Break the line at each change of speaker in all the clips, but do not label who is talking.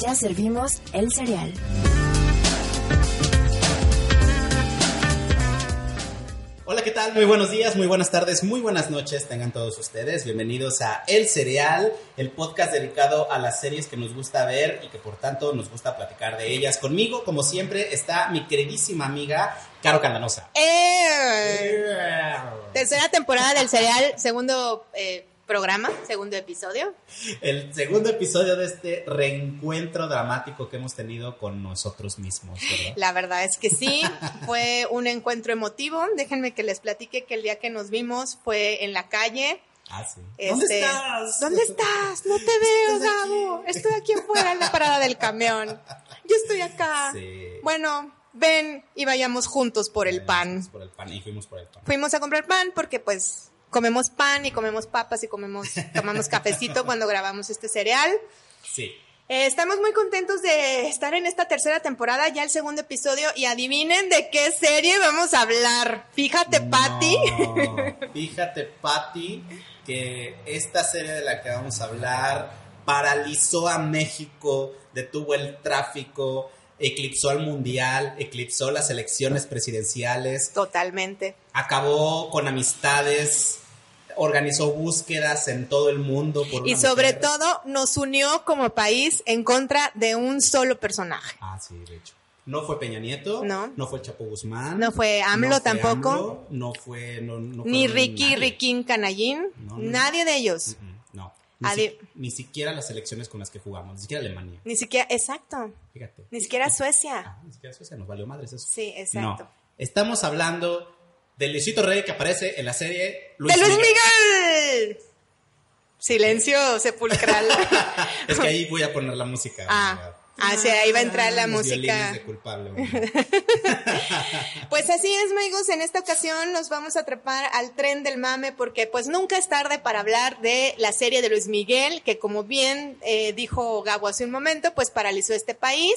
Ya servimos el cereal.
Hola, ¿qué tal? Muy buenos días, muy buenas tardes, muy buenas noches tengan todos ustedes. Bienvenidos a El Cereal, el podcast dedicado a las series que nos gusta ver y que por tanto nos gusta platicar de ellas. Conmigo, como siempre, está mi queridísima amiga Caro Candanosa.
Eh, tercera temporada del cereal, segundo eh, programa, segundo episodio.
El segundo episodio de este reencuentro dramático que hemos tenido con nosotros mismos, ¿verdad?
La verdad es que sí, fue un encuentro emotivo. Déjenme que les platique que el día que nos vimos fue en la calle.
Ah, sí.
¿Dónde
Este,
estás? ¿Dónde estás? No te veo, Gabo. Estoy aquí afuera en la parada del camión. Yo estoy acá.
Sí.
Bueno, ven y vayamos juntos por el pan.
Por el pan y fuimos por el pan.
Fuimos a comprar pan porque pues comemos pan y comemos papas y comemos tomamos cafecito cuando grabamos este cereal.
Sí.
Eh, estamos muy contentos de estar en esta tercera temporada, ya el segundo episodio, y adivinen de qué serie vamos a hablar. Fíjate, Patty.
No, Fíjate, Patty, que esta serie de la que vamos a hablar paralizó a México, detuvo el tráfico, eclipsó al mundial, eclipsó las elecciones presidenciales,
Totalmente.
acabó con amistades, organizó búsquedas en todo el mundo por
Y sobre
mujer.
todo nos unió como país en contra de un solo personaje.
Ah, sí, de hecho. No fue Peña Nieto,
No.
fue Chapo Guzmán,
No fue AMLO
no fue
tampoco.
AMLO, no fue, no, no
Ni Ricky,
nadie.
Riquín, Canallín,
No, no.
nadie de ellos.
No, ni,
Adi-
si- ni siquiera las elecciones con las que jugamos, ni siquiera Alemania,
Ni siquiera, exacto,
fíjate.
ni siquiera Suecia.
Ah, ni siquiera Suecia, nos valió madres eso.
Sí, exacto.
No, estamos hablando de Luisito Rey que aparece en la serie Luis
¡De Luis
Miguel.
Miguel! Silencio sepulcral.
Es que ahí voy a poner la música.
Ah, ah, ahí va a entrar la
Los
música.
de culpable.
Pues así es, amigos, en esta ocasión nos vamos a trepar al tren del mame porque pues nunca es tarde para hablar de la serie de Luis Miguel, que como bien eh, dijo Gabo hace un momento, pues paralizó este país,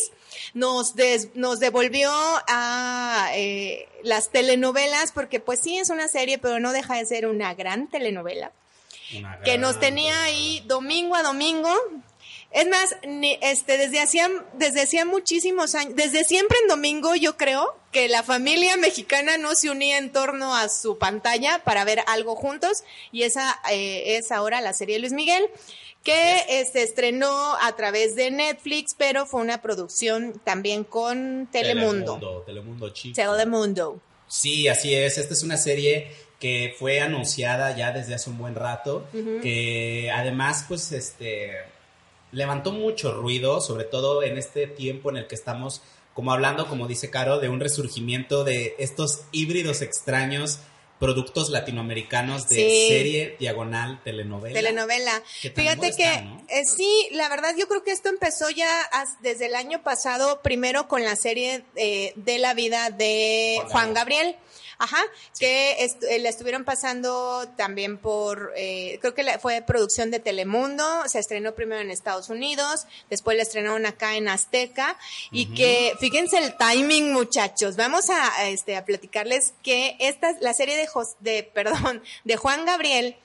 nos, des- nos devolvió a eh, las telenovelas, porque pues sí es una serie, pero no deja de ser una gran telenovela
Una
que nos tenía ahí domingo a domingo. Es más, ni- este, desde hacía, desde hacía muchísimos años, desde siempre en domingo yo creo que la familia mexicana no se unía en torno a su pantalla para ver algo juntos y esa eh, es ahora la serie Luis Miguel que se estrenó a través de Netflix, pero fue una producción también con Telemundo.
Telemundo, Telemundo chico.
Telemundo.
Sí, así es. Esta es una serie que fue anunciada ya desde hace un buen rato, que además, pues, este, levantó mucho ruido, sobre todo en este tiempo en el que estamos, como hablando, como dice Caro, de un resurgimiento de estos híbridos extraños, productos latinoamericanos de
Sí.
serie, diagonal, telenovela.
telenovela.
Que
Fíjate que
está, ¿no?
eh, sí, la verdad yo creo que esto empezó ya as- desde el año pasado, primero con la serie eh, de la vida de
Juan
Gabriel. Ajá, que est- eh, la estuvieron pasando también por, eh, creo que la- fue producción de Telemundo, se estrenó primero en Estados Unidos, después la estrenaron acá en Azteca, y que, fíjense el timing muchachos, vamos a, a, este, a platicarles que esta, la serie de, Jos- de, perdón, de Juan Gabriel,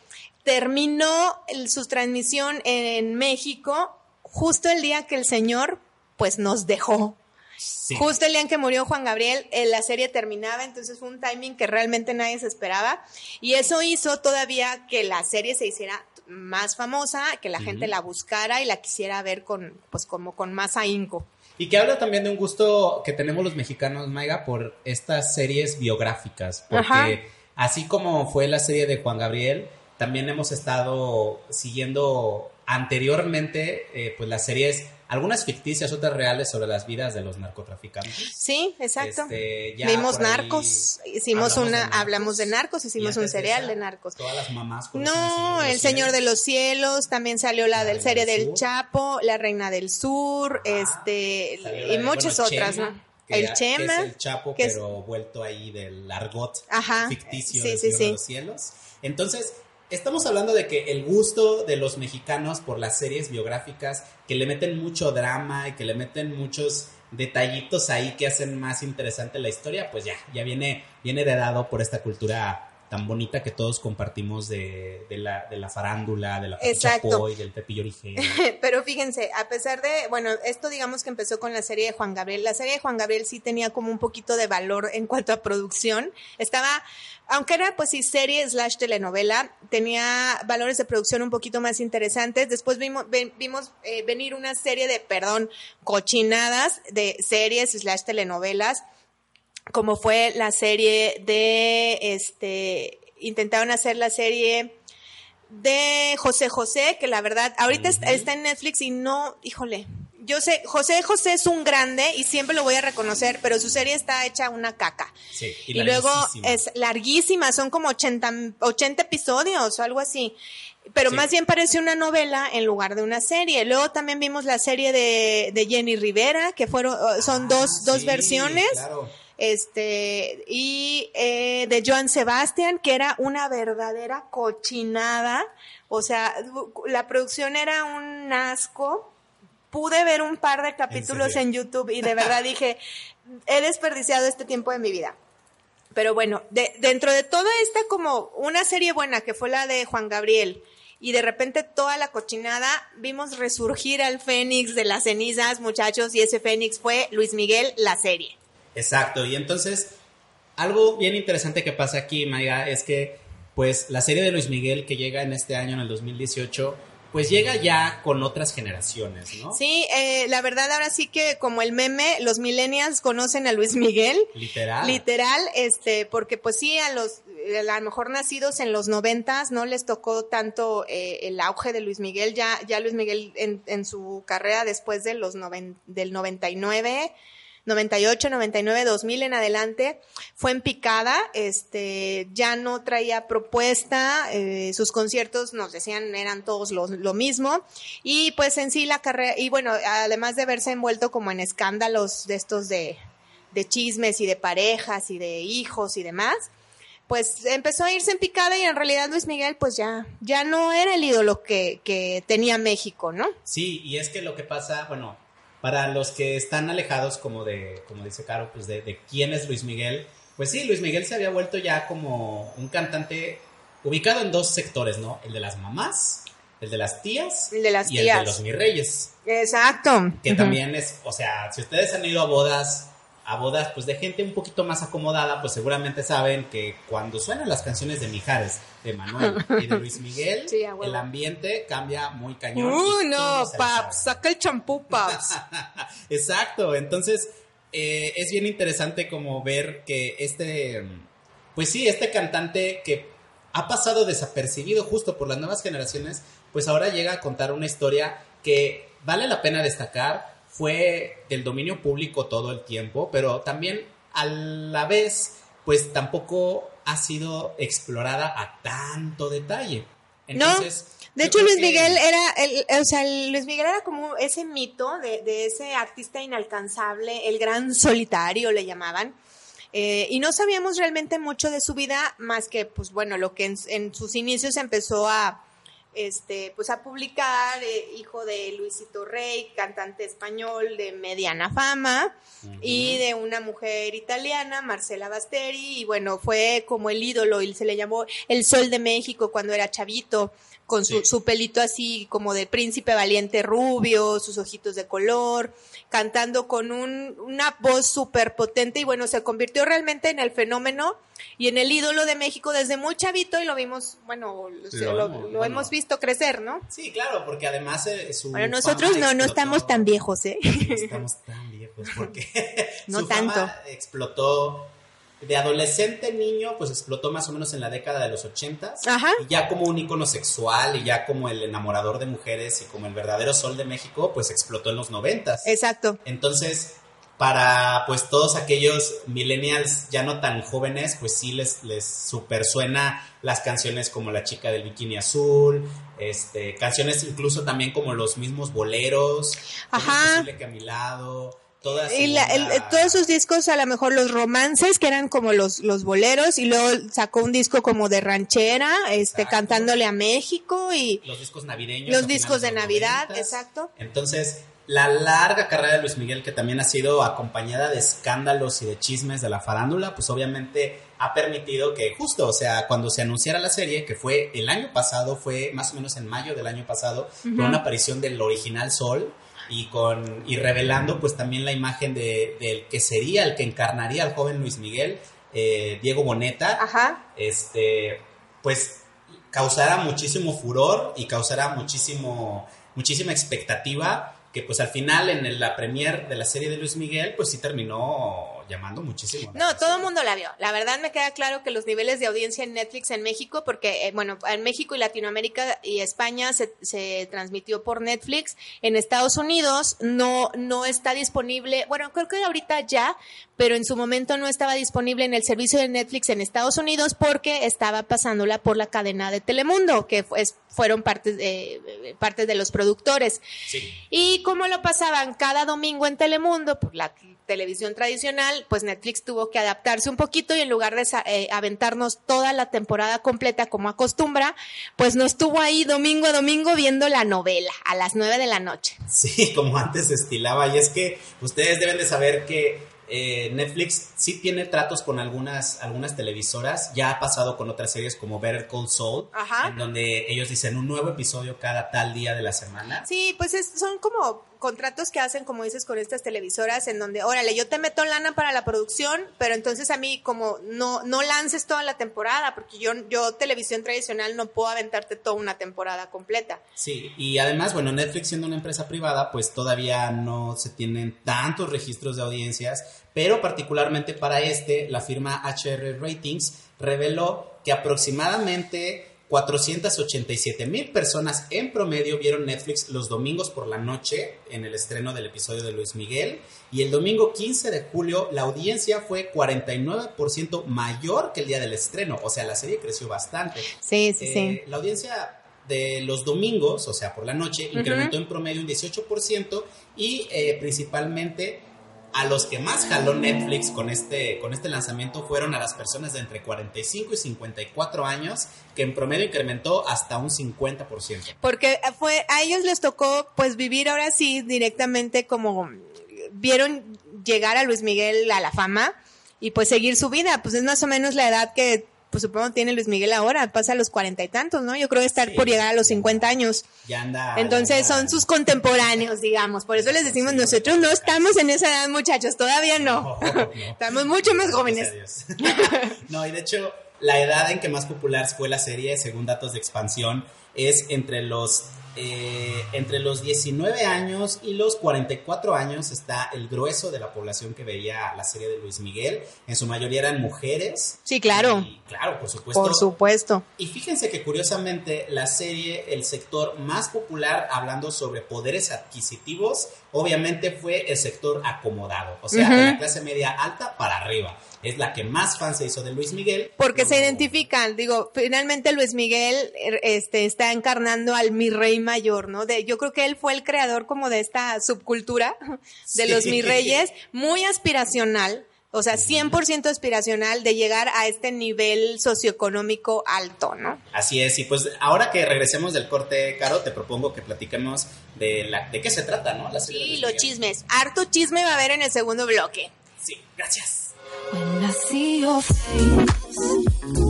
terminó el- su transmisión en México justo el día que el señor pues nos dejó.
Sí.
Justo el día en que murió Juan Gabriel, eh, la serie terminaba, entonces fue un timing que realmente nadie se esperaba y eso hizo todavía que la serie se hiciera más famosa, que la gente la buscara y la quisiera ver con pues como con más ahínco.
Y que habla también de un gusto que tenemos los mexicanos, Maiga, por estas series biográficas. Porque
Ajá.
así como fue la serie de Juan Gabriel, también hemos estado siguiendo anteriormente eh, pues las series, algunas ficticias, otras reales sobre las vidas de los narcotraficantes.
Sí, exacto.
Este,
Vimos narcos, hicimos
hablamos
una,
de narcos.
hablamos de narcos, hicimos un
antes de
cereal
esa,
de narcos.
Todas las mamás
No, el Señor de los Cielos, también salió la,
La
del serie
del.
Chapo, La Reina del Sur, este, y muchas
bueno,
otras,
Chema,
¿no? El
ya-
Chema.
Que es el Chapo,
que es-
pero vuelto ahí del argot
Ajá,
ficticio
sí,
del
sí.
de los Cielos. Entonces, estamos hablando de que el gusto de los mexicanos por las series biográficas, que le meten mucho drama y que le meten muchos detallitos ahí que hacen más interesante la historia, pues ya, ya viene, viene heredado por esta cultura tan bonita que todos compartimos de, de la, de la farándula, de la y del Pepillo Origel.
Pero fíjense, a pesar de, bueno, esto digamos que empezó con la serie de Juan Gabriel. La serie de Juan Gabriel sí tenía como un poquito de valor en cuanto a producción. Estaba, aunque era pues sí serie slash telenovela, tenía valores de producción un poquito más interesantes. Después vimos, ven- vimos eh, venir una serie de, perdón, cochinadas de series slash telenovelas como fue la serie de, este, intentaron hacer la serie de José José, que la verdad, ahorita está- en Netflix y no, híjole, yo sé, José José es un grande y siempre lo voy a reconocer, pero su serie está hecha una caca.
Sí,
Y, luego
larguísima.
es larguísima, son como 80, 80 episodios o algo así. Pero
Sí.
más bien parece una novela en lugar de una serie. Luego también vimos la serie de, de Jenny Rivera, que fueron, son
Ah,
dos, dos
sí,
versiones
claro.
Este y eh, de Joan Sebastian que era una verdadera cochinada. O sea la producción era un asco. Pude ver un par de capítulos
serio?
en, YouTube y de verdad dije he desperdiciado este tiempo de mi vida. Pero bueno de- dentro de toda esta como una serie buena que fue la de Juan Gabriel y de repente toda la cochinada vimos resurgir al Fénix de las cenizas muchachos y ese Fénix fue Luis Miguel la serie
Exacto, y entonces algo bien interesante que pasa aquí, Maiga, es que pues la serie de Luis Miguel que llega en este año, en el 2018, pues llega ya con otras generaciones, ¿no?
Sí, eh, la verdad ahora sí que como el meme, los millennials conocen a Luis Miguel,
Literal.
literal, este, porque pues sí, a los eh, a lo mejor nacidos en los noventas no les tocó tanto eh, el auge de Luis Miguel, ya, ya Luis Miguel en, en su carrera después de los noven, del 99, 98, 99, 2000 en adelante, fue en picada, este, ya no traía propuesta, eh, sus conciertos nos decían eran todos lo, lo mismo, y pues en sí la carrera, y bueno, además de verse envuelto como en escándalos de estos de, de chismes y de parejas y de hijos y demás, pues empezó a irse en picada y en realidad Luis Miguel pues ya, ya no era el ídolo que, que tenía México, ¿no?
Sí, y es que lo que pasa, bueno, para los que están alejados, como de, como dice Caro, pues de, de quién es Luis Miguel, pues sí, Luis Miguel se había vuelto ya como un cantante ubicado en dos sectores, ¿no? El de las mamás, el de las tías
El de las
y el de los mis reyes.
Exacto.
que también es, o sea, si ustedes han ido a bodas, a bodas pues de gente un poquito más acomodada, pues seguramente saben que cuando suenan las canciones de Mijares, de Manuel y de Luis Miguel,
Sí,
el ambiente cambia muy cañón. Y
no, paps, saca el champú, paps.
Exacto, entonces eh, es bien interesante como ver que este, pues sí, este cantante que ha pasado desapercibido justo por las nuevas generaciones, pues ahora llega a contar una historia que vale la pena destacar, fue del dominio público todo el tiempo, pero también a la vez, pues tampoco ha sido explorada a tanto detalle. Entonces,
De
yo
hecho, Luis
que-
Miguel era, el, o sea, Luis Miguel era como ese mito de, de ese artista inalcanzable, el gran solitario le llamaban. Eh, y no sabíamos realmente mucho de su vida, más que, pues bueno, lo que en, en sus inicios empezó a, este, pues a publicar, eh, hijo de Luisito Rey, cantante español de mediana fama, y de una mujer italiana, Marcela Basteri, y bueno, fue como el ídolo, y se le llamó el sol de México cuando era chavito, con su,
Sí.
su pelito así como de príncipe valiente rubio, sus ojitos de color, cantando con un, una voz súper potente, y bueno, se convirtió realmente en el fenómeno y en el ídolo de México desde muy chavito, y lo vimos, bueno, lo,
Lo
lo-
bueno.
hemos visto crecer, ¿no?
Sí, claro, porque además eh, su
Bueno,
fama
nosotros no, no estamos tan viejos, ¿eh?
No estamos tan viejos porque
No
su fama
tanto.
explotó de adolescente niño, pues explotó más o menos en la década de los ochentas.
Ajá.
Y ya como un ícono sexual y ya como el enamorador de mujeres y como el verdadero sol de México, pues explotó en los noventas.
Exacto.
Entonces, para pues todos aquellos millennials ya no tan jóvenes, pues sí les, les super suena las canciones como La chica del bikini azul, este, canciones incluso también como los mismos boleros, ¿Cómo
Ajá.
es posible que a mi lado,
Y la- el- todos sus discos, a lo mejor los romances, que eran como los, los boleros, y luego sacó un disco como de ranchera, este,
Exacto.
cantándole a México y
los discos navideños.
los discos de Navidad,
90s.
exacto.
Entonces, la larga carrera de Luis Miguel, que también ha sido acompañada de escándalos y de chismes de la farándula, pues obviamente ha permitido que justo, o sea, cuando se anunciara la serie, que fue el año pasado, fue más o menos en mayo del año pasado, con una aparición del original Sol y con y revelando pues también la imagen de, del que sería el que encarnaría al joven Luis Miguel, eh, Diego Boneta,
Ajá.
este, pues causará muchísimo furor y causará muchísimo, muchísima expectativa que pues al final en la premier de la serie de Luis Miguel pues sí terminó llamando muchísimo.
No, todo el mundo la vio. La verdad me queda claro que los niveles de audiencia en Netflix en México, porque, eh, bueno, en México y Latinoamérica y España se, se transmitió por Netflix. En Estados Unidos no, no está disponible, bueno, creo que ahorita ya, pero en su momento no estaba disponible en el servicio de Netflix en Estados Unidos porque estaba pasándola por la cadena de Telemundo, que fue- fueron partes de, partes de los productores.
Sí.
Y como lo pasaban cada domingo en Telemundo, por la televisión tradicional, pues Netflix tuvo que adaptarse un poquito y en lugar de eh, aventarnos toda la temporada completa como acostumbra, pues nos tuvo ahí domingo a domingo viendo la novela a las nueve de la noche.
Sí, como antes se estilaba. Y es que ustedes deben de saber que eh, Netflix sí tiene tratos con algunas, algunas televisoras. Ya ha pasado con otras series como Better Call Saul,
Ajá.
en donde ellos dicen un nuevo episodio cada tal día de la semana.
Sí, pues es- son como contratos que hacen, como dices, con estas televisoras en donde, órale, yo te meto lana para la producción, pero entonces a mí como no, no lances toda la temporada, porque yo, yo televisión tradicional no puedo aventarte toda una temporada completa.
Sí, y además, bueno, Netflix siendo una empresa privada, pues todavía no se tienen tantos registros de audiencias, pero particularmente para este, la firma HR Ratings reveló que aproximadamente 487 mil personas en promedio vieron Netflix los domingos por la noche en el estreno del episodio de Luis Miguel. Y el domingo 15 de julio la audiencia fue 49% mayor que el día del estreno, o sea, la serie creció bastante.
Sí, sí,
Eh, La audiencia de los domingos, o sea, por la noche, incrementó en promedio un 18% y eh, principalmente a los que más jaló Netflix con este, con este lanzamiento fueron a las personas de entre 45 y 54 años, que en promedio incrementó hasta un 50%.
Porque fue, a ellos les tocó pues vivir ahora sí directamente como vieron llegar a Luis Miguel a la fama y pues seguir su vida. Pues es más o menos la edad que pues supongo tiene Luis Miguel ahora, pasa a los cuarenta y tantos, ¿no? Yo creo que estar
Sí.
por llegar a los 50 años.
Ya anda.
Entonces
ya anda-
son sus contemporáneos, digamos. Por eso les decimos, nosotros no estamos en esa edad, muchachos, todavía no.
No, no.
Estamos mucho más jóvenes.
No, y de hecho, la edad en que más popular fue la serie, según datos de expansión, es entre los, eh, entre los 19 años y los 44 años está el grueso de la población que veía la serie de Luis Miguel. En su mayoría eran mujeres.
Sí, claro.
Y, claro, por supuesto.
Por supuesto.
Y fíjense que curiosamente la serie, el sector más popular hablando sobre poderes adquisitivos, obviamente fue el sector acomodado, o sea, de la clase media alta para arriba. Es la que más fan se hizo de Luis Miguel.
Porque se identifican, digo, finalmente Luis Miguel er, este, está encarnando al mi rey mayor, ¿no? De, yo creo que él fue el creador como de esta subcultura de
Sí.
los mi reyes, muy aspiracional, o sea, 100% aspiracional de llegar a este nivel socioeconómico alto, ¿no?
Así es, y pues ahora que regresemos del corte, Caro, te propongo que platiquemos de, la, de qué se trata, ¿no? La serie de
Sí, los chismes. Harto chisme va a haber en el segundo bloque.
Sí, gracias.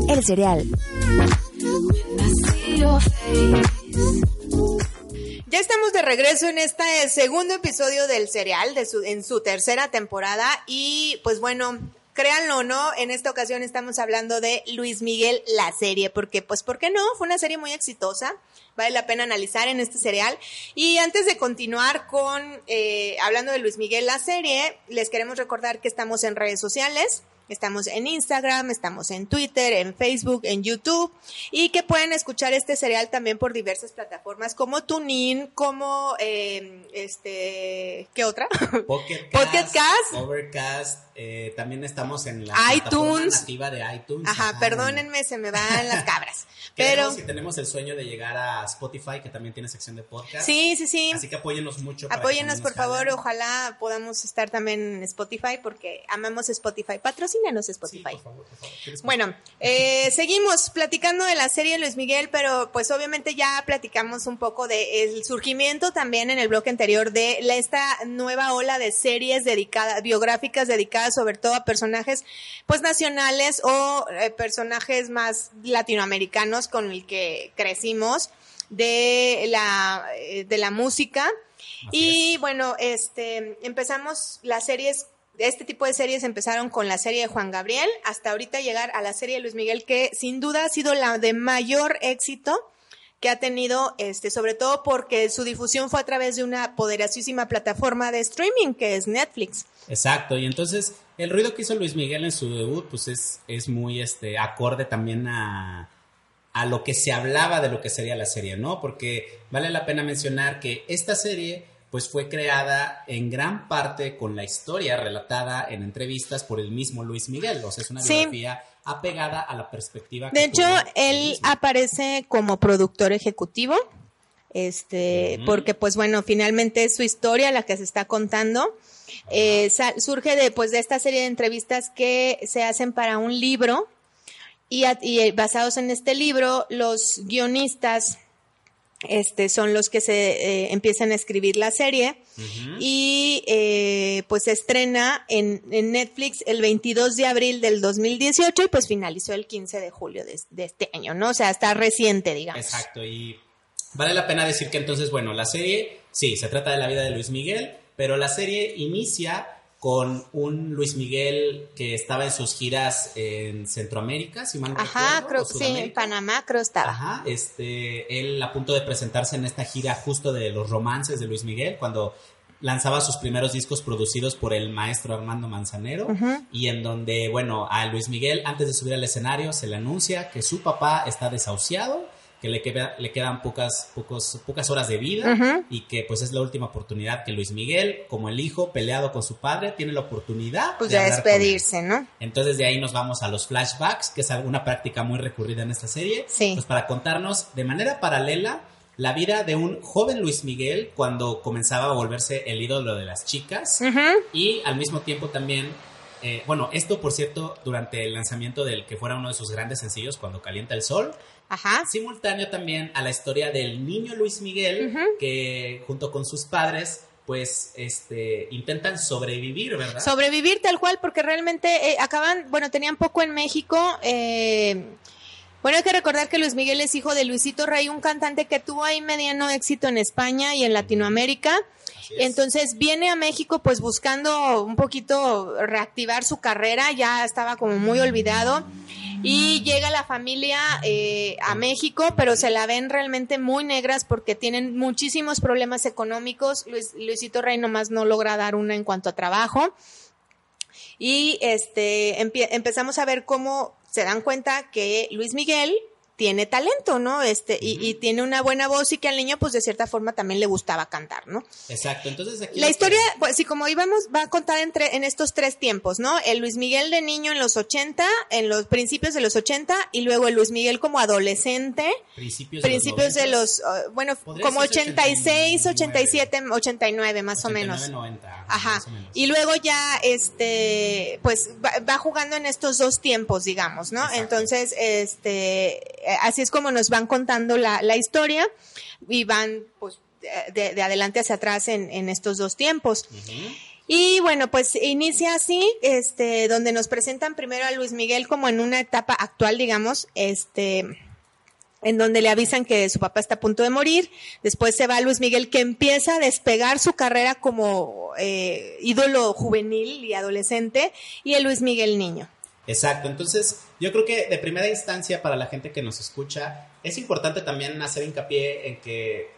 El cereal.
Ya estamos de regreso en este segundo episodio del serial, de su, en su tercera temporada. Y pues bueno, créanlo o no, en esta ocasión estamos hablando de Luis Miguel, la serie, porque pues, ¿por qué no? Fue una serie muy exitosa. Vale la pena analizar en este serial. Y antes de continuar con, eh, hablando de Luis Miguel, la serie, les queremos recordar que estamos en redes sociales. Estamos en Instagram, estamos en Twitter, en Facebook, en YouTube y que pueden escuchar este serial también por diversas plataformas como TuneIn, como eh, este, ¿qué otra?
Pocket Cast,
Pocket Cast.
Overcast, eh, también estamos en la
iTunes.
plataforma nativa de iTunes.
Ajá, perdónenme, se me van las cabras. Pero
y tenemos el sueño de llegar a Spotify, que también tiene sección de podcast.
sí, sí, sí.
Así que apóyennos mucho.
Apóyenos, por favor. Ojalá podamos estar también en Spotify porque amamos Spotify. Patrocínanos. Patrocínanos Spotify. Bueno, eh, seguimos platicando de la serie Luis Miguel, pero pues obviamente ya platicamos un poco del surgimiento también en el bloque anterior de esta nueva ola de series dedicadas, biográficas dedicadas sobre todo a personajes pues nacionales o eh, personajes más latinoamericanos con el que crecimos de la, eh, de la música. y bueno, este, empezamos las series este tipo de series empezaron con la serie de Juan Gabriel hasta ahorita llegar a la serie de Luis Miguel que sin duda ha sido la de mayor éxito que ha tenido, este, sobre todo porque su difusión fue a través de una poderosísima plataforma de streaming que es Netflix.
Exacto, y entonces el ruido que hizo Luis Miguel en su debut, pues es, es muy este, acorde también a, a lo que se hablaba de lo que sería la serie, ¿no? Porque vale la pena mencionar que esta serie pues fue creada en gran parte con la historia relatada en entrevistas por el mismo Luis Miguel. O sea, es una biografía apegada a la perspectiva.
De hecho, él aparece como productor ejecutivo, este, porque pues bueno, finalmente es su historia la que se está contando. Eh, surge de, pues, de esta serie de entrevistas que se hacen para un libro y, y basados en este libro, los guionistas este, son los que se eh, empiezan a escribir la serie y eh, pues se estrena en, Netflix el 22 de abril del 2018 y pues finalizó el 15 de julio de, este año, ¿no? O sea, está reciente, digamos.
Exacto, y vale la pena decir que entonces, bueno, la serie, sí, se trata de la vida de Luis Miguel, pero la serie inicia con un Luis Miguel que estaba en sus giras en Centroamérica, si mal no
Ajá, creo sí, en Panamá creo estaba.
Ajá, este, él a punto de presentarse en esta gira justo de los romances de Luis Miguel, cuando lanzaba sus primeros discos producidos por el maestro Armando Manzanero y en donde, bueno, a Luis Miguel antes de subir al escenario se le anuncia que su papá está desahuciado que le, queda, le quedan pocas, pocos, pocas horas de vida y que pues es la última oportunidad que Luis Miguel, como el hijo peleado con su padre, tiene la oportunidad
pues de, despedirse, ¿no?
Entonces de ahí nos vamos a los flashbacks, que es alguna práctica muy recurrida en esta serie,
sí.
pues para contarnos de manera paralela la vida de un joven Luis Miguel cuando comenzaba a volverse el ídolo de las chicas y al mismo tiempo también eh, bueno, esto por cierto durante el lanzamiento del que fuera uno de sus grandes sencillos, Cuando Calienta el Sol,
Ajá.
Simultáneo también a la historia del niño Luis Miguel, que junto con sus padres pues este intentan sobrevivir, ¿verdad?
Sobrevivir tal cual, porque realmente eh, acaban, bueno, tenían poco en México. Eh, bueno, hay que recordar que Luis Miguel es hijo de Luisito Rey, un cantante que tuvo ahí mediano éxito en España y en Latinoamérica. Entonces viene a México pues buscando un poquito reactivar su carrera, ya estaba como muy olvidado y llega la familia eh, a México, pero se la ven realmente muy negras porque tienen muchísimos problemas económicos. Luis, Luisito Rey nomás no logra dar una en cuanto a trabajo. Y este empezamos a ver cómo se dan cuenta que Luis Miguel tiene talento, ¿no? Este, y, tiene una buena voz y que al niño, pues de cierta forma también le gustaba cantar, ¿no?
Exacto. Entonces aquí.
La historia, pues sí, como íbamos, va a contar entre, en estos tres tiempos, ¿no? El Luis Miguel de niño en los 80, en los principios de los 80, y luego el Luis Miguel como adolescente.
Principios,
principios de los, uh, bueno, como 86, 87, 89, más o menos.
90,
Ajá. Y luego ya, este, pues va, jugando en estos dos tiempos, digamos, ¿no? Entonces, este así es como nos van contando la, historia y van pues de, adelante hacia atrás en, estos dos tiempos. Y bueno, pues inicia así, este, donde nos presentan primero a Luis Miguel como en una etapa actual, digamos, este, en donde le avisan que su papá está a punto de morir. Después se va Luis Miguel, que empieza a despegar su carrera como eh, ídolo juvenil y adolescente, y el Luis Miguel niño.
Exacto, entonces yo creo que de primera instancia para la gente que nos escucha es importante también hacer hincapié en que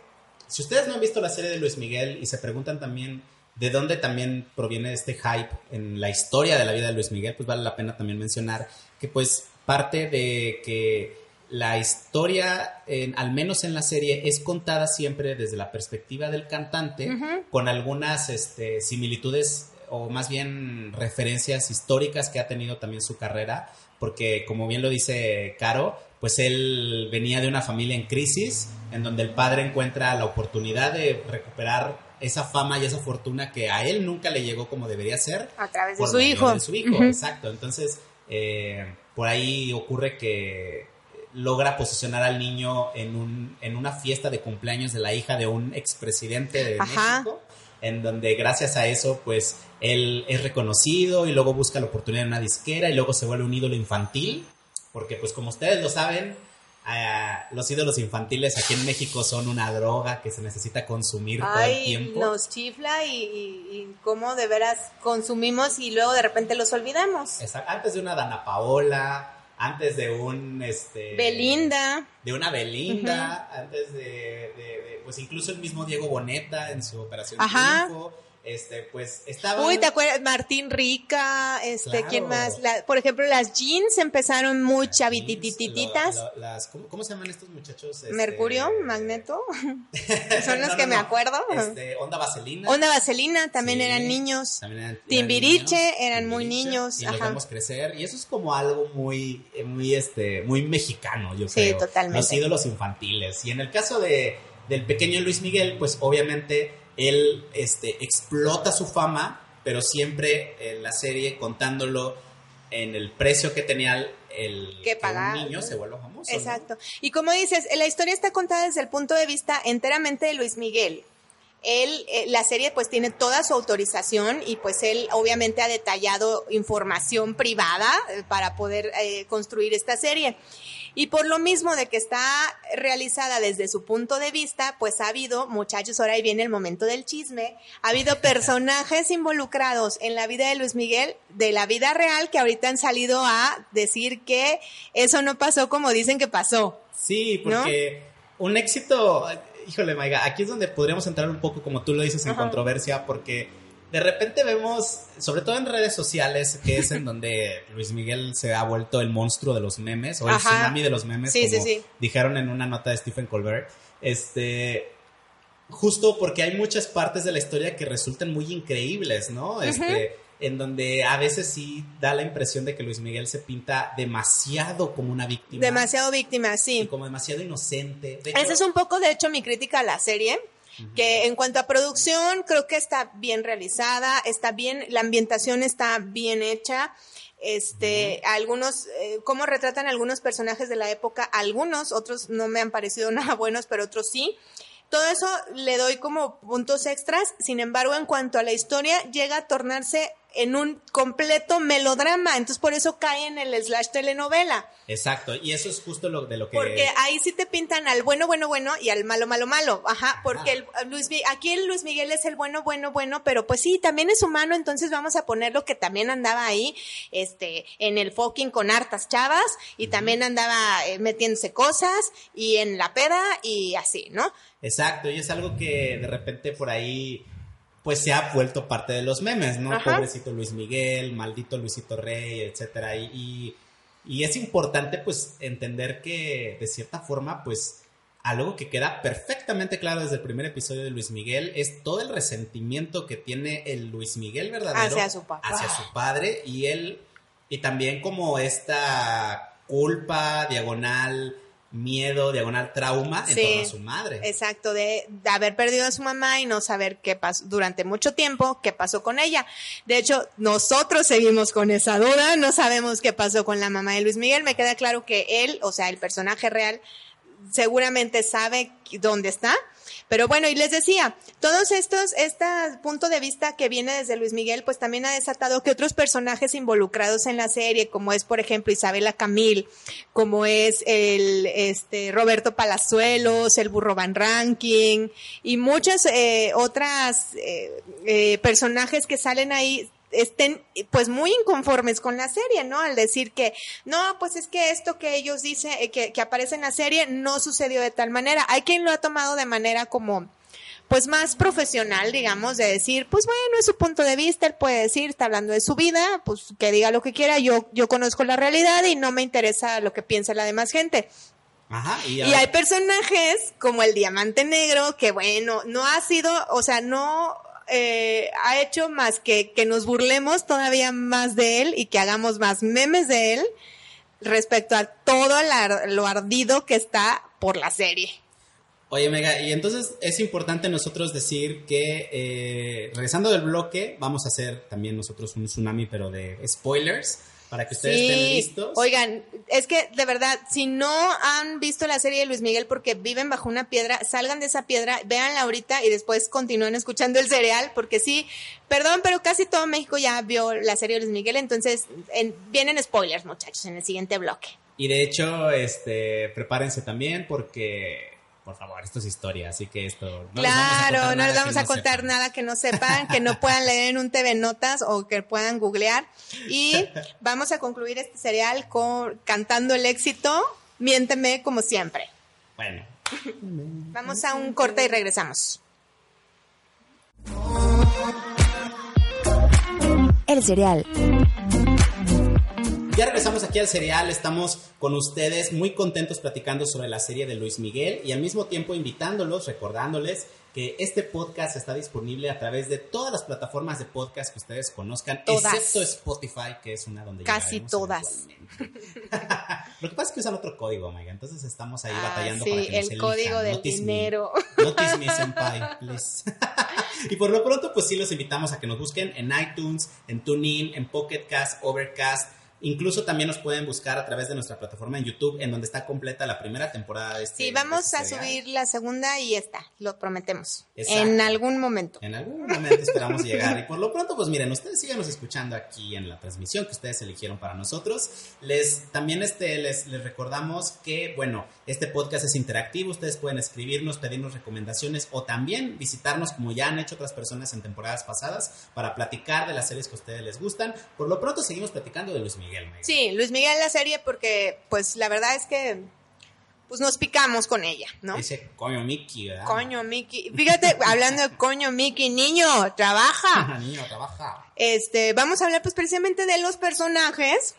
si ustedes no han visto la serie de Luis Miguel y se preguntan también de dónde también proviene este hype en la historia de la vida de Luis Miguel, pues vale la pena también mencionar que pues parte de que la historia, al menos en la serie, es contada siempre desde la perspectiva del cantante, con algunas este, similitudes o más bien referencias históricas que ha tenido también su carrera, porque como bien lo dice Caro, pues él venía de una familia en crisis, en donde el padre encuentra la oportunidad de recuperar esa fama y esa fortuna que a él nunca le llegó como debería ser.
A través de su hijo.
de su hijo, exacto. Entonces, eh, por ahí ocurre que logra posicionar al niño en, un, en una fiesta de cumpleaños de la hija de un expresidente de
Ajá.
México, en donde gracias a eso, pues, él es reconocido y luego busca la oportunidad en una disquera y luego se vuelve un ídolo infantil, porque pues como ustedes lo saben, ah, los ídolos infantiles aquí en México son una droga que se necesita consumir todo el tiempo.
nos chifla y, y, y cómo de veras consumimos y luego de repente los olvidamos.
Esa- Antes de una Dana Paola, antes de un este
Belinda.
de una Belinda, antes de, de- de, pues incluso el mismo Diego Boneta en su operación
Ajá.
Triunfo, este pues estaba
Uy, ¿te acuerdas? Martín Rica, este,
Claro.
¿quién más? La- por ejemplo, las jeans empezaron muy chavititititas.
lo- lo- las- ¿cómo, cómo se llaman estos muchachos? Este,
Mercurio, Magneto, son los
No,
que
no,
me acuerdo.
Este, Onda Vaselina.
Onda Vaselina también
Sí,
eran niños.
también eran- eran
Timbiriche
niños,
eran muy
Timbiriche,
niños,
Y los
ajá.
vemos crecer. Y eso es como algo muy, eh, muy, este, muy mexicano, yo
Sí,
creo.
totalmente.
Los ídolos infantiles. Y en el caso de, del pequeño Luis Miguel, pues obviamente él este, explota su fama, pero siempre en la serie contándolo en el precio que tenía el,
Que pagar.
un niño se vuelva famoso. ¿no?
Exacto. Y como dices, la historia está contada desde el punto de vista enteramente de Luis Miguel. Él, eh, la serie pues tiene toda su autorización y pues él obviamente ha detallado información privada eh, para poder eh, construir esta serie. Y por lo mismo de que está realizada desde su punto de vista, pues ha habido, muchachos, ahora ahí viene el momento del chisme, ha habido personajes involucrados en la vida de Luis Miguel, de la vida real, que ahorita han salido a decir que eso no pasó como dicen que pasó.
Sí, porque un éxito, híjole, Maiga, aquí es donde podríamos entrar un poco, como tú lo dices, en
Ajá.
controversia, porque de repente vemos, sobre todo en redes sociales, que es en donde Luis Miguel se ha vuelto el monstruo de los memes, o el
Ajá.
tsunami de los memes,
Sí,
como
sí, sí.
dijeron en una nota de Stephen Colbert. Este. Justo porque hay muchas partes de la historia que resultan muy increíbles, ¿no? Este, en donde a veces sí da la impresión de que Luis Miguel se pinta demasiado como una víctima
Demasiado víctima,
y
sí.
como demasiado inocente. De hecho,
Esa es un poco, de hecho, mi crítica a la serie. Que en cuanto a producción, creo que está bien realizada, está bien, la ambientación está bien hecha. Este, algunos, eh, cómo retratan algunos personajes de la época, algunos, otros no me han parecido nada buenos, pero otros sí. Todo eso le doy como puntos extras, sin embargo, en cuanto a la historia, llega a tornarse en un completo melodrama, entonces por eso cae en el slash telenovela.
Exacto, y eso es justo lo de lo que...
Porque ahí sí te pintan al bueno, bueno, bueno y al malo, malo, malo. Ajá, porque el, Luis, Mi- aquí el Luis Miguel es el bueno, bueno, bueno, pero pues sí, también es humano, entonces vamos a ponerlo que también andaba ahí, este, en el fucking con hartas chavas y también andaba eh, metiéndose cosas y en la peda y así, ¿no?
Exacto, y es algo que de repente por ahí pues se ha vuelto parte de los memes, ¿no?
Ajá.
Pobrecito Luis Miguel, maldito Luisito Rey, etcétera. Y, y, es importante pues entender que de cierta forma pues algo que queda perfectamente claro desde el primer episodio de Luis Miguel es todo el resentimiento que tiene el Luis Miguel verdadero
Hacia su papá.
hacia su padre y él y también como esta culpa diagonal miedo diagonal trauma en
Sí.
torno a su madre.
Exacto, de, de haber perdido a su mamá y no saber qué pasó durante mucho tiempo, qué pasó con ella. De hecho, nosotros seguimos con esa duda, no sabemos qué pasó con la mamá de Luis Miguel. Me queda claro que él, o sea, el personaje real, seguramente sabe dónde está. Pero bueno, y les decía, todos estos, este punto de vista que viene desde Luis Miguel, pues también ha desatado que otros personajes involucrados en la serie, como es, por ejemplo, Isabela Camil, como es el, este, Roberto Palazuelos, el Burro Van Ranking, y muchas, eh, otras, eh, eh, personajes que salen ahí, estén pues muy inconformes con la serie, ¿no? Al decir que no, pues es que esto que ellos dicen, eh, que, que aparece en la serie no sucedió de tal manera. Hay quien lo ha tomado de manera como pues más profesional, digamos, de decir, pues bueno, es su punto de vista, él puede decir, está hablando de su vida, pues que diga lo que quiera, yo, yo conozco la realidad y no me interesa lo que piense la demás gente.
Ajá, y,
Y hay personajes como el diamante negro que bueno, no ha sido, o sea, no eh, ha hecho más que que nos burlemos todavía más de él y que hagamos más memes de él respecto a todo lo ardido que está por la serie.
Oye, Mega, y entonces es importante nosotros decir que, eh, regresando del bloque, vamos a hacer también nosotros un tsunami, pero de spoilers, para que ustedes estén listos.
Oigan, es que de verdad, si no han visto la serie de Luis Miguel porque viven bajo una piedra, salgan de esa piedra, véanla ahorita y después continúen escuchando el cereal, porque sí, perdón, pero casi todo México ya vio la serie de Luis Miguel, entonces en- vienen spoilers, muchachos, en el siguiente bloque.
Y de hecho, este, prepárense también porque, por favor, esto es historia, así que esto... No
claro, no les vamos a contar nada que no sepan, que no puedan leer en un TV Notas o que puedan googlear. Y vamos a concluir este serial con cantando el éxito, Miénteme como siempre.
Bueno,
Vamos a un corte y regresamos.
El cereal.
Ya regresamos aquí al serial, estamos con ustedes muy contentos platicando sobre la serie de Luis Miguel y al mismo tiempo invitándolos, recordándoles que este podcast está disponible a través de todas las plataformas de podcast que ustedes conozcan,
Todas.
excepto Spotify, que es una donde
Casi todas.
Lo que pasa es que usan otro código, Maiga, entonces estamos ahí
Ah,
batallando
sí,
para que nos
el
elijan.
código del
Notice me.
dinero.
Notice me, senpai, please. y por lo pronto, pues sí los invitamos a que nos busquen en iTunes, en TuneIn, en Pocket Cast, Overcast. Incluso también nos pueden buscar a través de nuestra plataforma en YouTube, en donde está completa la primera temporada de este.
Sí, vamos
este
a
serial.
subir la segunda y esta, lo prometemos.
Exacto.
En algún momento.
En algún momento esperamos llegar. Y por lo pronto, pues miren, ustedes síganos escuchando aquí en la transmisión que ustedes eligieron para nosotros. Les también este, les, les recordamos que, bueno, este podcast es interactivo. Ustedes pueden escribirnos, pedirnos recomendaciones o también visitarnos como ya han hecho otras personas en temporadas pasadas para platicar de las series que a ustedes les gustan. Por lo pronto seguimos platicando de Luis Miguel.
Sí, Luis Miguel la serie porque, pues la verdad es que, pues nos picamos con ella, ¿no?
Ese coño Mickey, ¿verdad?
Coño, Mickey. Fíjate, hablando de coño, Mickey, niño, trabaja.
Niño, trabaja.
Este, vamos a hablar pues precisamente de los personajes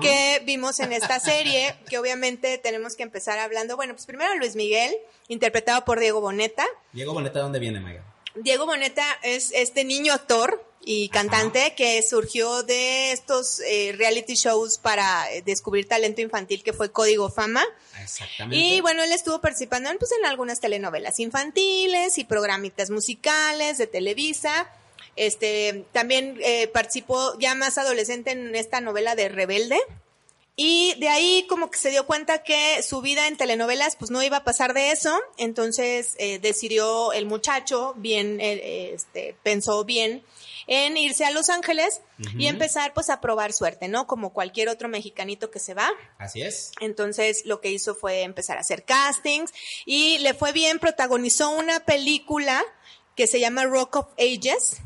que vimos en esta serie, que obviamente tenemos que empezar hablando. Bueno, pues primero Luis Miguel, interpretado por Diego Boneta.
Diego Boneta, ¿dónde viene, Megan?
Diego Boneta es este niño actor y cantante que surgió de estos eh, reality shows para eh, descubrir talento infantil que fue Código Fama.
Exactamente.
Y bueno, él estuvo participando en, pues, en algunas telenovelas infantiles y programitas musicales de Televisa. Este, también eh, participó ya más adolescente en esta novela de Rebelde. Y de ahí como que se dio cuenta que su vida en telenovelas pues no iba a pasar de eso, entonces eh, decidió el muchacho, bien, eh, este, pensó bien en irse a Los Ángeles y empezar pues a probar suerte, ¿no? Como cualquier otro mexicanito que se va.
Así es.
Entonces lo que hizo fue empezar a hacer castings y le fue bien, protagonizó una película que se llama Rock of Ages,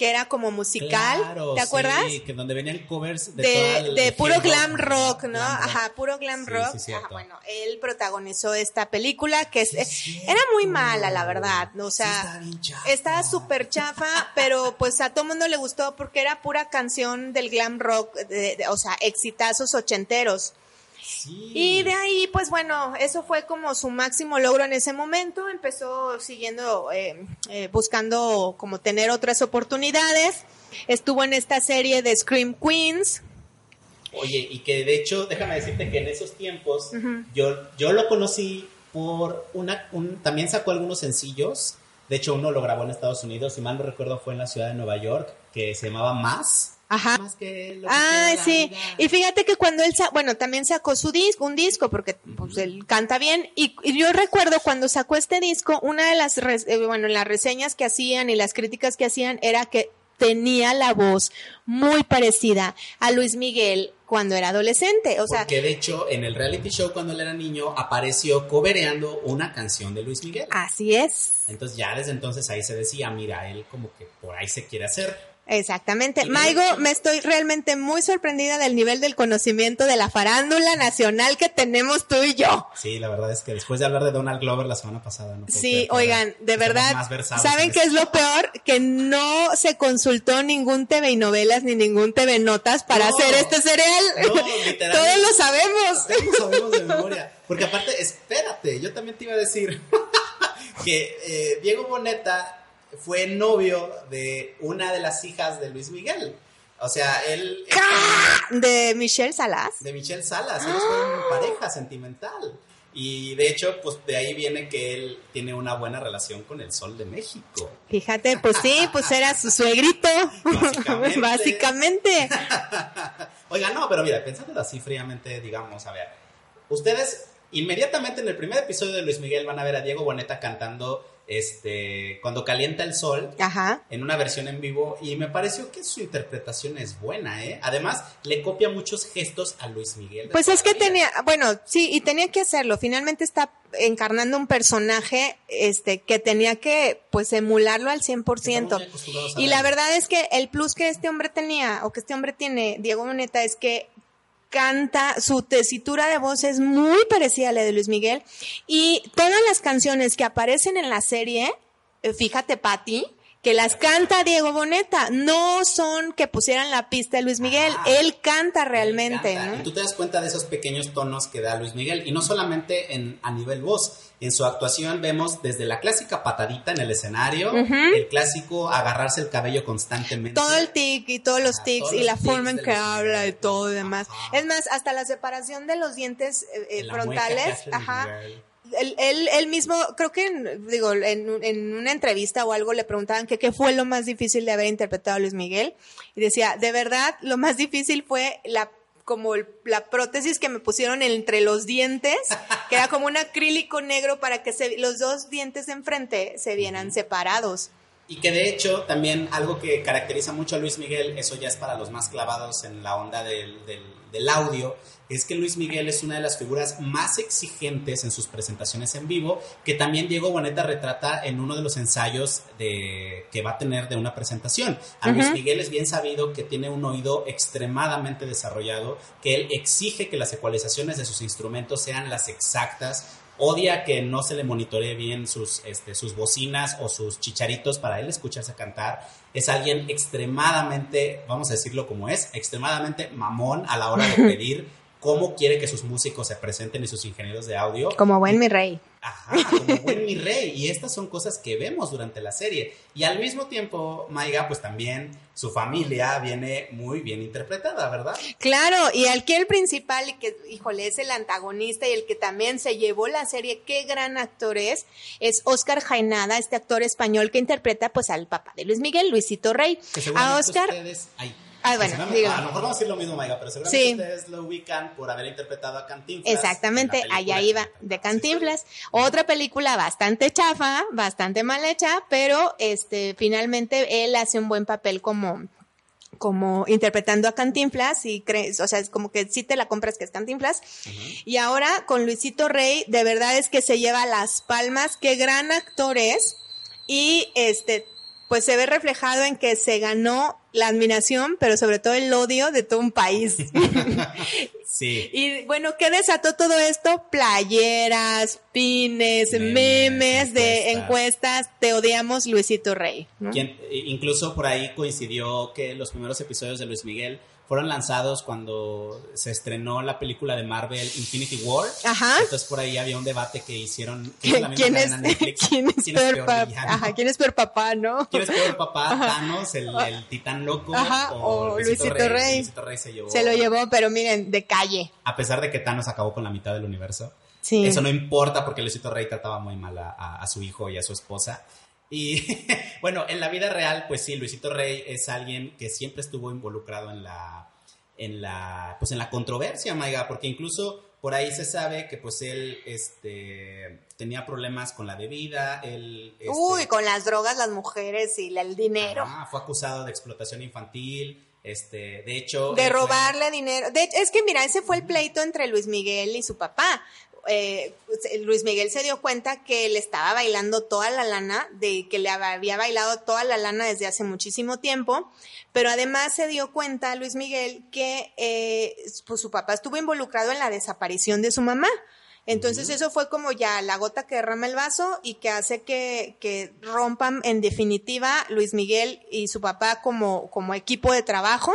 que era como musical,
Claro,
¿te acuerdas?
Sí, que donde venían covers de,
de,
toda
puro glam rock, ¿no?
Glam rock.
Ajá, puro glam
Sí,
rock.
sí.
Ajá, bueno, él protagonizó esta película que es,
cierto.
era muy mala, la verdad. O sea,
estaba
súper chafa, pero pues a todo mundo le gustó porque era pura canción del glam rock, de- o sea, exitazos ochenteros.
Sí.
Y de ahí, pues bueno, eso fue como su máximo logro en ese momento. Empezó siguiendo, eh, eh, buscando como tener otras oportunidades. Estuvo en esta serie de Scream Queens.
Oye, y que de hecho, déjame decirte que en esos tiempos yo, yo lo conocí por una, un, también sacó algunos sencillos. De hecho, uno lo grabó en Estados Unidos, si mal no recuerdo fue en la ciudad de Nueva York, que se llamaba Más.
Ajá.
Más que lo que
Ah, sí.
vida.
Y fíjate que cuando él, sa- bueno, también sacó su disco, un disco, porque pues él canta bien. Y, y yo recuerdo cuando sacó este disco, una de las, eh, bueno, las reseñas que hacían y las críticas que hacían era que tenía la voz muy parecida a Luis Miguel cuando era adolescente. O sea,
Porque de hecho, en el reality show cuando él era niño, apareció cobereando una canción de Luis Miguel.
así es.
Entonces ya desde entonces ahí se decía, mira, él como que por ahí se quiere hacer.
Exactamente. Maigo, me estoy realmente muy sorprendida del nivel del conocimiento de la farándula nacional que tenemos tú y yo.
Sí, la verdad es que después de hablar de Donald Glover la semana pasada, no
Sí, oigan, de verdad, ¿saben
en
qué es lo peor? Que no se consultó ningún TV y novelas ni ningún TV Notas para
No.
hacer este cereal.
No.
Todos lo sabemos.
Todos lo sabemos de memoria. Porque aparte, espérate, yo también te iba a decir que eh, Diego Boneta fue novio de una de las hijas de Luis Miguel. O sea, él...
De Michelle Salas.
De Michelle Salas, ellos fueron pareja sentimental. Y de hecho, pues de ahí viene que él tiene una buena relación con el Sol de México.
Fíjate, pues sí, pues era su suegrito. Básicamente. Básicamente.
Oiga, no, pero mira, pensándolo así fríamente, digamos, a ver, ustedes inmediatamente en el primer episodio de Luis Miguel van a ver a Diego Boneta cantando este, cuando calienta el sol, en una versión en vivo, y me pareció que su interpretación es buena, ¿eh? Además, le copia muchos gestos a Luis Miguel.
Pues es que tenía, bueno, sí, y tenía que hacerlo, finalmente está encarnando un personaje este que tenía que pues emularlo al 100%. Y la verdad es que el plus que este hombre tenía o que este hombre tiene, Diego Boneta, es que canta, su tesitura de voz es muy parecida a la de Luis Miguel. Y todas las canciones que aparecen en la serie, eh, fíjate Patti, que las canta Diego Boneta, no son que pusieran la pista de Luis Miguel, ah, él canta realmente.
Y tú te das cuenta de esos pequeños tonos que da Luis Miguel, y no solamente en, a nivel voz, en su actuación vemos desde la clásica patadita en el escenario, el clásico agarrarse el cabello constantemente.
Todo el tic y todos los tics y la forma en que habla y todo y demás. Es más, hasta la separación de los dientes eh, eh, frontales, ajá él, él, mismo, creo que, digo, en, en, una entrevista o algo le preguntaban que qué fue lo más difícil de haber interpretado a Luis Miguel. Y decía, de verdad, lo más difícil fue la como la prótesis que me pusieron entre los dientes, que era como un acrílico negro para que se, los dos dientes de enfrente se vieran separados.
Y que de hecho también algo que caracteriza mucho a Luis Miguel, eso ya es para los más clavados en la onda del, del, del audio, es que Luis Miguel es una de las figuras más exigentes en sus presentaciones en vivo, que también Diego Boneta retrata en uno de los ensayos de, que va a tener de una presentación. A Luis Miguel es bien sabido que tiene un oído extremadamente desarrollado, que él exige que las ecualizaciones de sus instrumentos sean las exactas, odia que no se le monitoree bien sus, este, sus bocinas o sus chicharitos para él escucharse cantar. Es alguien extremadamente, vamos a decirlo como es, extremadamente mamón a la hora de pedir cómo quiere que sus músicos se presenten y sus ingenieros de audio.
Como buen mi rey.
Ajá, como buen mi rey. Y estas son cosas que vemos durante la serie. Y al mismo tiempo, Maiga, pues también su familia viene muy bien interpretada, ¿verdad?
Claro, y al que el principal, y que, híjole, es el antagonista y el que también se llevó la serie, qué gran actor es, es Oscar Jainada, este actor español que interpreta pues al papá de Luis Miguel, Luisito Rey. a Oscar...
Ah, bueno, a lo mejor vamos a decir lo mismo, Maiga, pero seguramente ustedes lo ubican por haber interpretado a Cantinflas.
Exactamente, allá iba, de Cantinflas. Otra película bastante chafa, bastante mal hecha, pero este, finalmente él hace un buen papel como, como interpretando a Cantinflas y crees, o sea, es como que sí te la compras que es Cantinflas. Y ahora con Luisito Rey, de verdad es que se lleva las palmas, qué gran actor es. Y este, pues se ve reflejado en que se ganó la admiración, pero sobre todo el odio de todo un país.
sí.
Y bueno, ¿qué desató todo esto? Playeras, pines, memes, de encuestas, te odiamos Luisito Rey.
incluso por ahí coincidió que los primeros episodios de Luis Miguel fueron lanzados cuando se estrenó la película de Marvel Infinity War.
Ajá.
Entonces por ahí había un debate que hicieron. ¿Quién, es, ¿quién es,
peor, Ajá, ¿quién es peor papá, no?
¿Quién es peor papá? Thanos, el, el, titán loco.
Ajá, o, Luisito, Rey.
Luisito Rey se llevó.
Se lo llevó, pero miren, de calle.
A pesar de que Thanos acabó con la mitad del universo. Sí. Eso no importa porque Luisito Rey trataba muy mal a su hijo y a su esposa. Y bueno, en la vida real, pues sí, Luisito Rey es alguien que siempre estuvo involucrado en la, en la, pues en la controversia, Maiga, porque incluso por ahí se sabe que pues él, este, tenía problemas con la bebida, él... Este,
Uy, con las drogas, las mujeres y el dinero.
Ah, fue acusado de explotación infantil, este, de hecho...
De robarle dinero. De, es que mira, ese fue el pleito entre Luis Miguel y su papá. Eh, pues, Luis Miguel se dio cuenta que le estaba bailando toda la lana, de que le había bailado toda la lana desde hace muchísimo tiempo, pero además se dio cuenta Luis Miguel que eh, pues su papá estuvo involucrado en la desaparición de su mamá. Entonces eso fue como ya la gota que derrama el vaso y que hace que, que rompan en definitiva Luis Miguel y su papá como, como equipo de trabajo.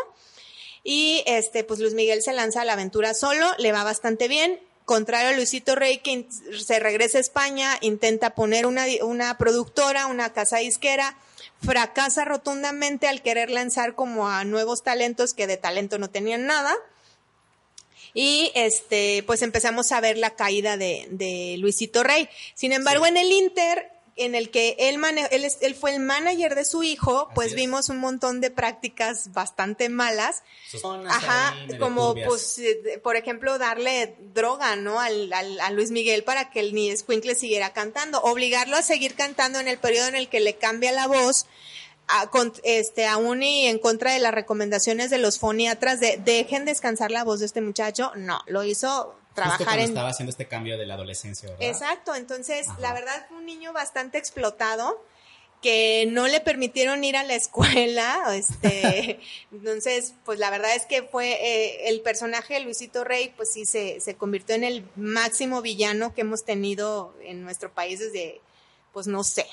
Y este, pues Luis Miguel se lanza a la aventura solo, le va bastante bien, contrario a Luisito Rey, que se regresa a España, intenta poner una, una productora, una casa disquera, fracasa rotundamente al querer lanzar como a nuevos talentos que de talento no tenían nada. Y este, pues empezamos a ver la caída de, de Luisito Rey. Sin embargo, en el Inter, en el que él, él, él, fue el manager de su hijo, pues vimos un montón de prácticas bastante malas. Ajá, como pues, eh, por ejemplo, darle droga, ¿no? Al, al, a Luis Miguel para que el ni Squinkle siguiera cantando, obligarlo a seguir cantando en el periodo en el que le cambia la voz. A, este, aún y en contra de las recomendaciones de los foniatras de dejen descansar la voz de este muchacho, no, lo hizo trabajar
en... estaba haciendo este cambio de la adolescencia, ¿verdad?
Exacto, entonces la verdad fue un niño bastante explotado que no le permitieron ir a la escuela, este, entonces, pues la verdad es que fue eh, el personaje de Luisito Rey, pues sí se, se convirtió en el máximo villano que hemos tenido en nuestro país desde, pues no sé,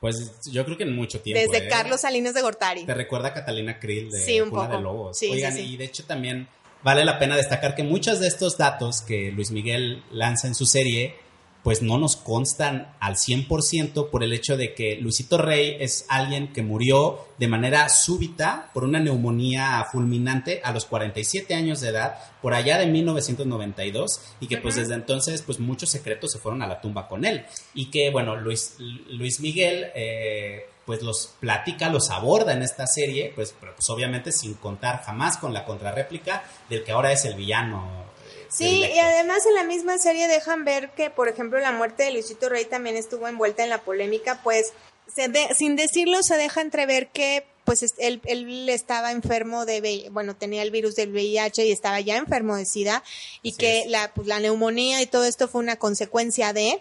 pues yo creo que en mucho tiempo.
Desde ¿eh? Carlos Salinas de Gortari.
Te recuerda a Catalina Krill de
sí, un
de Lobos. Oigan, y de hecho también vale la pena destacar que muchos de estos datos que Luis Miguel lanza en su serie, pues no nos constan al 100% por el hecho de que Luisito Rey es alguien que murió de manera súbita por una neumonía fulminante a los 47 años de edad, por allá de 1992, y que pues desde entonces pues muchos secretos se fueron a la tumba con él. Y que bueno, Luis, Luis Miguel... Eh, pues los platica, los aborda en esta serie, pues, pues obviamente sin contar jamás con la contrarréplica del que ahora es el villano.
Eh, sí, y además en la misma serie dejan ver que, por ejemplo, la muerte de Luisito Rey también estuvo envuelta en la polémica, pues se sin decirlo se deja entrever que pues él, él estaba enfermo de, bueno, tenía el virus del VIH y estaba ya enfermo de SIDA y que la, pues, la neumonía y todo esto fue una consecuencia de,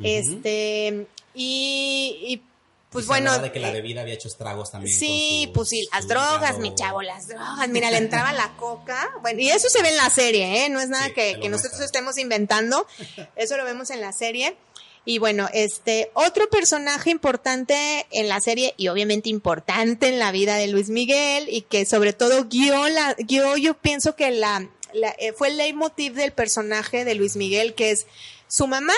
este, y, y pues bueno.
de que la bebida había hecho estragos también.
Sí, pues sí, las drogas, mi chavo, las drogas. Mira, le entraba la coca. Bueno, y eso se ve en la serie, ¿eh? No es nada que, que nosotros estemos inventando. Eso lo vemos en la serie. Y bueno, este, otro personaje importante en la serie y obviamente importante en la vida de Luis Miguel y que sobre todo guió la, guió, yo pienso que la, la eh, fue el leitmotiv del personaje de Luis Miguel, que es su mamá.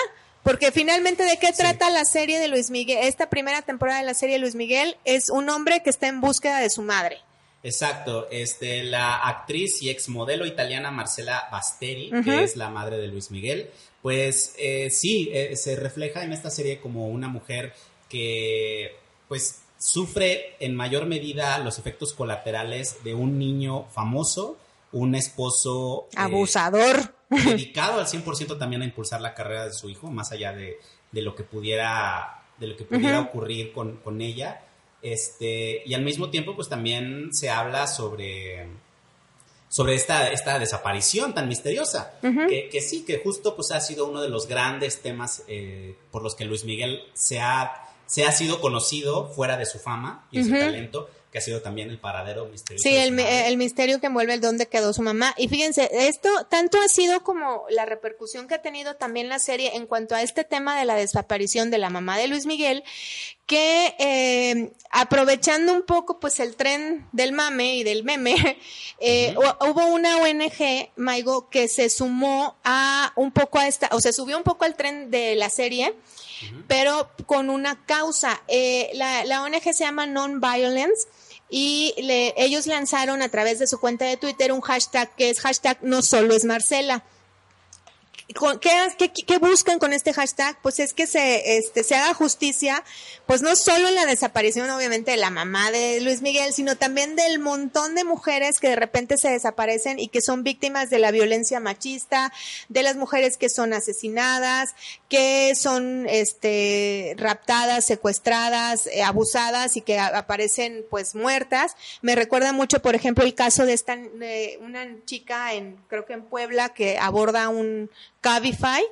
Porque finalmente, ¿de qué trata la serie de Luis Miguel? Esta primera temporada de la serie de Luis Miguel es un hombre que está en búsqueda de su madre.
Exacto, este, la actriz y exmodelo italiana Marcela Basteri, que es la madre de Luis Miguel, pues eh, sí, eh, se refleja en esta serie como una mujer que pues sufre en mayor medida los efectos colaterales de un niño famoso, un esposo...
Eh, Abusador
dedicado al 100% también a impulsar la carrera de su hijo, más allá de, lo que pudiera, de lo que pudiera ocurrir con, con, ella. Este, y al mismo tiempo, pues también se habla sobre, sobre esta, esta desaparición tan misteriosa, que, que, sí, que justo pues ha sido uno de los grandes temas eh, por los que Luis Miguel se ha, se ha sido conocido fuera de su fama y su talento, que ha sido también el paradero misterioso.
Sí, el, el, misterio que envuelve el dónde quedó su mamá. Y fíjense, esto tanto ha sido como la repercusión que ha tenido también la serie en cuanto a este tema de la desaparición de la mamá de Luis Miguel, que eh, aprovechando un poco pues el tren del mame y del meme, eh, hubo una ONG, Maigo, que se sumó a un poco a esta, o se subió un poco al tren de la serie, pero con una causa. Eh, la, la ONG se llama Non-Violence y le, ellos lanzaron a través de su cuenta de Twitter un hashtag que es hashtag no solo es Marcela. ¿Qué, buscan con este hashtag? Pues es que se, este, se haga justicia, pues no solo en la desaparición, obviamente, de la mamá de Luis Miguel, sino también del montón de mujeres que de repente se desaparecen y que son víctimas de la violencia machista, de las mujeres que son asesinadas, que son, este, raptadas, secuestradas, eh, abusadas y que aparecen, pues, muertas. Me recuerda mucho, por ejemplo, el caso de esta, una chica en, creo que en Puebla, que aborda un Cabify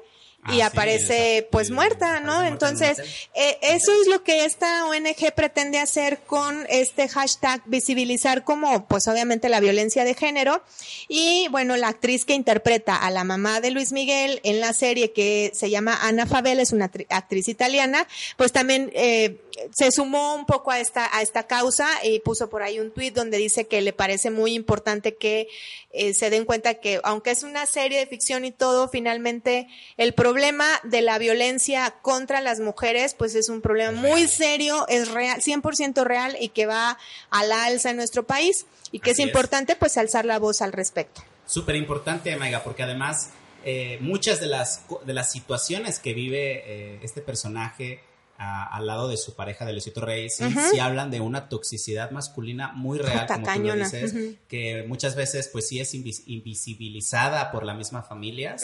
y ah, aparece pues muerta, ¿no? Entonces, eh, eso es lo que esta ONG pretende hacer con este hashtag, visibilizar como pues obviamente la violencia de género. Y bueno, la actriz que interpreta a la mamá de Luis Miguel en la serie que se llama Ana Favela, es una actriz italiana, pues también eh, se sumó un poco a esta, a esta causa y puso por ahí un tuit donde dice que le parece muy importante que eh, se den cuenta que aunque es una serie de ficción y todo, finalmente el problema de la violencia contra las mujeres pues es un problema muy serio, es real, 100% real y que va a la alza en nuestro país y que es importante pues alzar la voz al respecto.
Súper importante, Maiga, porque además eh, muchas de las, de las situaciones que vive eh, este personaje al lado de su pareja de Luisito Reyes, sí, hablan de una toxicidad masculina muy real, como tú lo dices, que muchas veces pues sí es invisibilizada por la misma familia,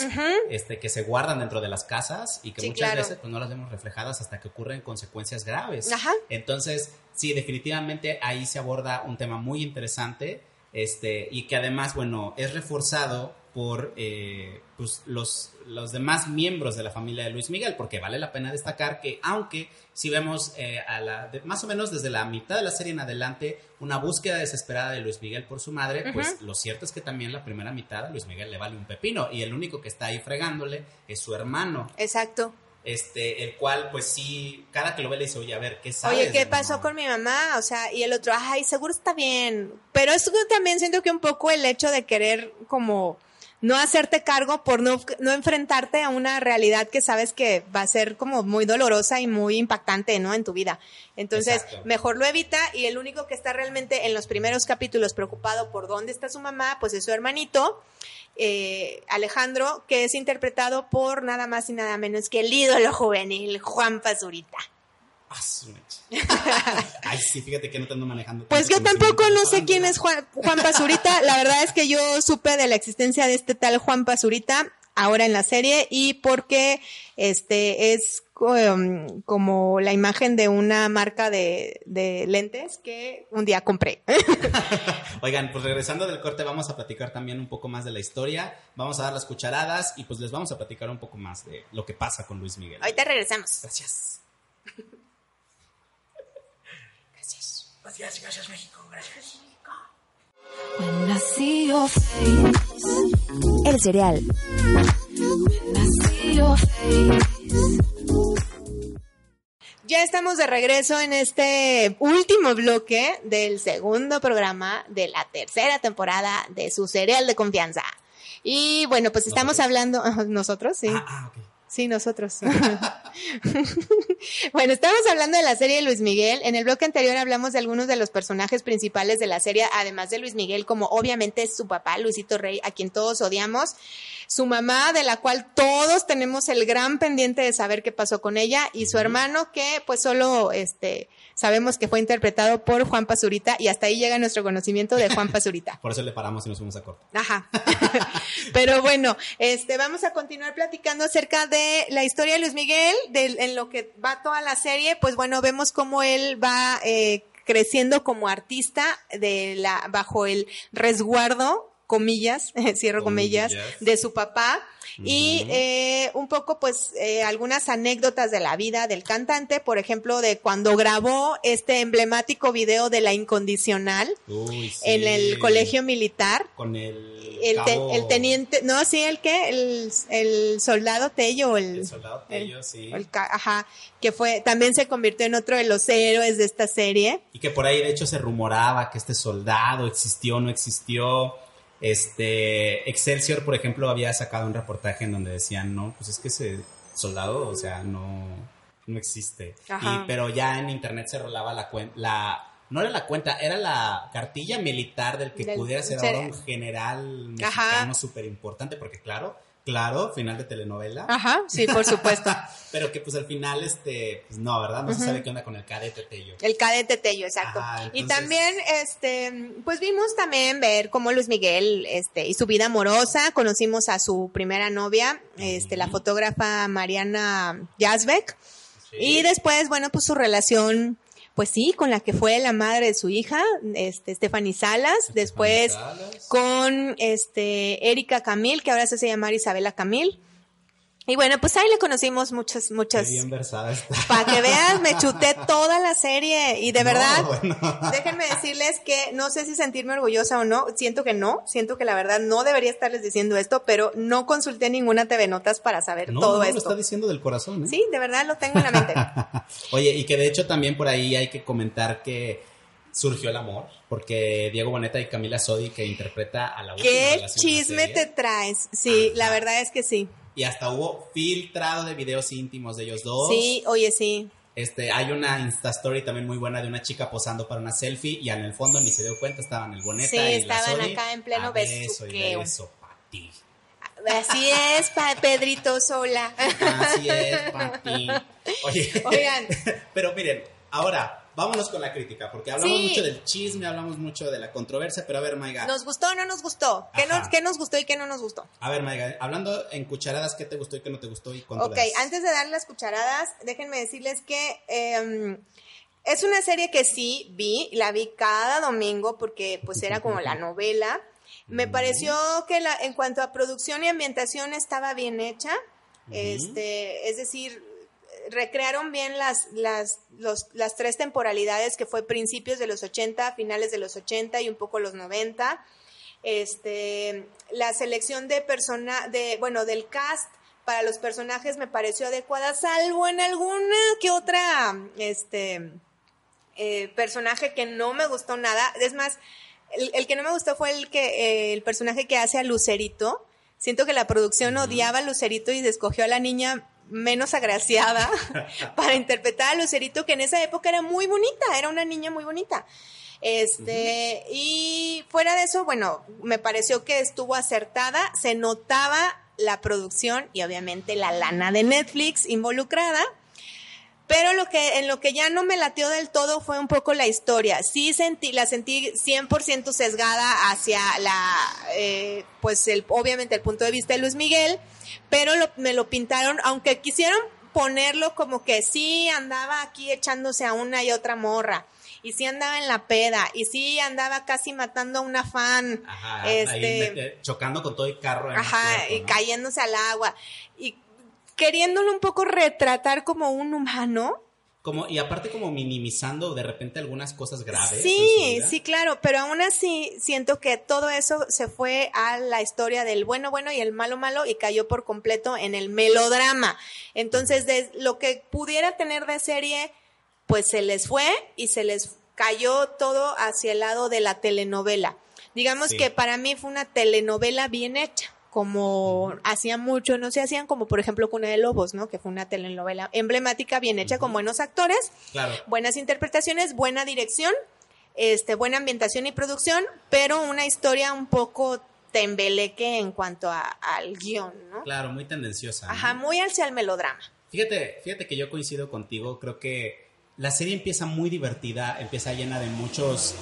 este, que se guardan dentro de las casas y que muchas veces pues no las vemos reflejadas hasta que ocurren consecuencias graves. Entonces, sí, definitivamente ahí se aborda un tema muy interesante este, y que además, bueno, es reforzado por eh, pues, los, los demás miembros de la familia de Luis Miguel, porque vale la pena destacar que aunque si vemos eh, a la, más o menos desde la mitad de la serie en adelante una búsqueda desesperada de Luis Miguel por su madre, pues lo cierto es que también la primera mitad a Luis Miguel le vale un pepino y el único que está ahí fregándole es su hermano.
Exacto
este, el cual, pues sí, cada que lo ve le dice, oye, a ver, ¿qué sabes?
Oye, ¿qué pasó con mi mamá? O sea, y el otro, ay, seguro está bien. Pero eso también siento que un poco el hecho de querer como no hacerte cargo por no, no enfrentarte a una realidad que sabes que va a ser como muy dolorosa y muy impactante, ¿no? En tu vida. Entonces, mejor lo evita y el único que está realmente en los primeros capítulos preocupado por dónde está su mamá, pues es su hermanito. Eh, Alejandro, que es interpretado por nada más y nada menos que el ídolo juvenil Juan Pazurita.
Ay, sí, fíjate que no te ando manejando.
Pues yo tampoco no sé quién es Juan, Juan Pazurita. La verdad es que yo supe de la existencia de este tal Juan Pazurita ahora en la serie y porque este es um, como la imagen de una marca de, de, lentes que un día compré.
Oigan, pues regresando del corte vamos a platicar también un poco más de la historia, vamos a dar las cucharadas y pues les vamos a platicar un poco más de lo que pasa con Luis Miguel.
Ahorita regresamos.
Gracias.
Gracias, gracias México, gracias el cereal.
Ya estamos de regreso en este último bloque del segundo programa de la tercera temporada de su cereal de confianza. Y bueno, pues estamos hablando, nosotros, sí.
Ah, ah, okay.
Sí, nosotros. bueno, estamos hablando de la serie Luis Miguel. En el bloque anterior hablamos de algunos de los personajes principales de la serie, además de Luis Miguel, como obviamente su papá, Luisito Rey, a quien todos odiamos, su mamá, de la cual todos tenemos el gran pendiente de saber qué pasó con ella, y su hermano, que pues solo este sabemos que fue interpretado por Juan Pazurita y hasta ahí llega nuestro conocimiento de Juan Pazurita.
por eso le paramos y nos fuimos a corto.
Ajá. Pero bueno, este, vamos a continuar platicando acerca de la historia de Luis Miguel, de, en lo que va toda la serie, pues bueno, vemos cómo él va eh, creciendo como artista de la, bajo el resguardo comillas, cierro comillas, de su papá. Y eh, un poco, pues, eh, algunas anécdotas de la vida del cantante, por ejemplo, de cuando grabó este emblemático video de la incondicional en el colegio militar.
Con el...
El, teniente, no, sí, el que, el, el soldado Tello.
El, el soldado Tello, sí.
ajá, que fue, también se convirtió en otro de los héroes de esta serie.
Y que por ahí, de hecho, se rumoraba que este soldado existió, no existió este, Excelsior, por ejemplo, había sacado un reportaje en donde decían, no, pues es que ese soldado, o sea, no, no existe. pero ya en internet se rolaba la cuenta, la, no era la cuenta, era la cartilla militar del que pudiera ser ahora un general mexicano súper importante, porque claro, Claro, final de telenovela.
Ajá, sí, por supuesto.
Pero que pues al final, este, pues no, ¿verdad? No se sabe qué onda con el cadete Tello.
El cadete Tello, exacto. Y también, este, pues vimos también ver cómo Luis Miguel, este, y su vida amorosa, conocimos a su primera novia, este, la fotógrafa Mariana Yazbek. Y después, bueno, pues su relación pues sí, con la que fue la madre de su hija, este, Stephanie Salas, después con este, Erika Camil, que ahora se hace llamar Isabela Camil. Y bueno, pues ahí le conocimos muchas, muchas.
Qué bien versada está.
Para que veas, me chuté toda la serie y de verdad, déjenme decirles que no sé si sentirme orgullosa o no, siento que no, siento que la verdad no debería estarles diciendo esto, pero no consulté ninguna TV Notas para saber todo
no,
esto.
lo está diciendo del corazón, ¿eh?
Sí, de verdad lo tengo en la mente.
Oye, y que de hecho también por ahí hay que comentar que surgió el amor, porque Diego Boneta y Camila Sodi, que interpreta a la última
¿Qué chisme te traes? Sí, la verdad es que sí.
Y hasta hubo filtrado de videos íntimos de ellos dos.
Sí, oye, sí.
Este, hay una Insta Story también muy buena de una chica posando para una selfie y en el fondo ni se dio cuenta, estaban el Boneta
sí,
y
estaban
la
acá en pleno
beso
besuqueo.
beso para ti.
Así es, pa Pedrito Sola.
Así es, para ti. Oye,
Oigan.
pero miren, ahora vámonos con la crítica, porque hablamos
Sí.
mucho del chisme, hablamos mucho de la controversia, pero a ver, Maiga.
¿Nos gustó o no nos gustó? ¿Qué nos, ¿Qué nos gustó y qué no nos gustó?
A ver, Maiga, hablando en cucharadas, ¿qué te gustó y qué no te gustó y cuánto
Ok,
das?
antes de dar las cucharadas, déjenme decirles que eh, es una serie que sí vi, la vi cada domingo porque pues era como la novela. Me pareció que la, en cuanto a producción y ambientación estaba bien hecha. Este, es decir, recrearon bien las, las, los- las tres temporalidades que fue principios de los 80, finales de los 80 y un poco los 90. Este, la selección de persona, de, bueno, del cast para los personajes me pareció adecuada, salvo en alguna que otra, este, eh, personaje que no me gustó nada. Es más, el, el que no me gustó fue el que, eh, el personaje que hace a Lucerito. Siento que la producción odiaba a Lucerito y escogió a la niña menos agraciada para interpretar a Lucerito, que en esa época era muy bonita, era una niña muy bonita. Este, y fuera de eso, bueno, me pareció que estuvo acertada, se notaba la producción y obviamente la lana de Netflix involucrada. Pero lo que, en lo que ya no me lateó del todo fue un poco la historia. Sí sentí, la sentí 100% sesgada hacia la, eh, pues el, obviamente el punto de vista de Luis Miguel, pero lo- me lo pintaron, aunque quisieron ponerlo como que sí andaba aquí echándose a una y otra morra, y sí andaba en la peda, y sí andaba casi matando a una fan,
Ajá,
este,
chocando con todo el carro. en el
Ajá,
cuerpo,
y cayéndose al agua. Y queriéndolo un poco retratar como un humano.
Como, y aparte como minimizando de repente algunas cosas graves.
Sí, sí, claro, pero aún así siento que todo eso se fue a la historia del bueno, bueno y el malo, malo y cayó por completo en el melodrama. Entonces, de lo que pudiera tener de serie, pues se les fue y se les cayó todo hacia el lado de la telenovela. Digamos
Sí.
que para mí fue una telenovela bien hecha como hacían mucho, no se hacían como por ejemplo Cuna de Lobos, ¿no? Que fue una telenovela emblemática, bien hecha, con buenos actores,
Claro.
buenas interpretaciones, buena dirección, este, buena ambientación y producción, pero una historia un poco tembeleque en cuanto a- al guion, ¿no?
Claro, muy tendenciosa. ¿no?
Ajá, muy hacia el melodrama.
Fíjate, fíjate que yo coincido contigo, creo que la serie empieza muy divertida, empieza llena de muchos,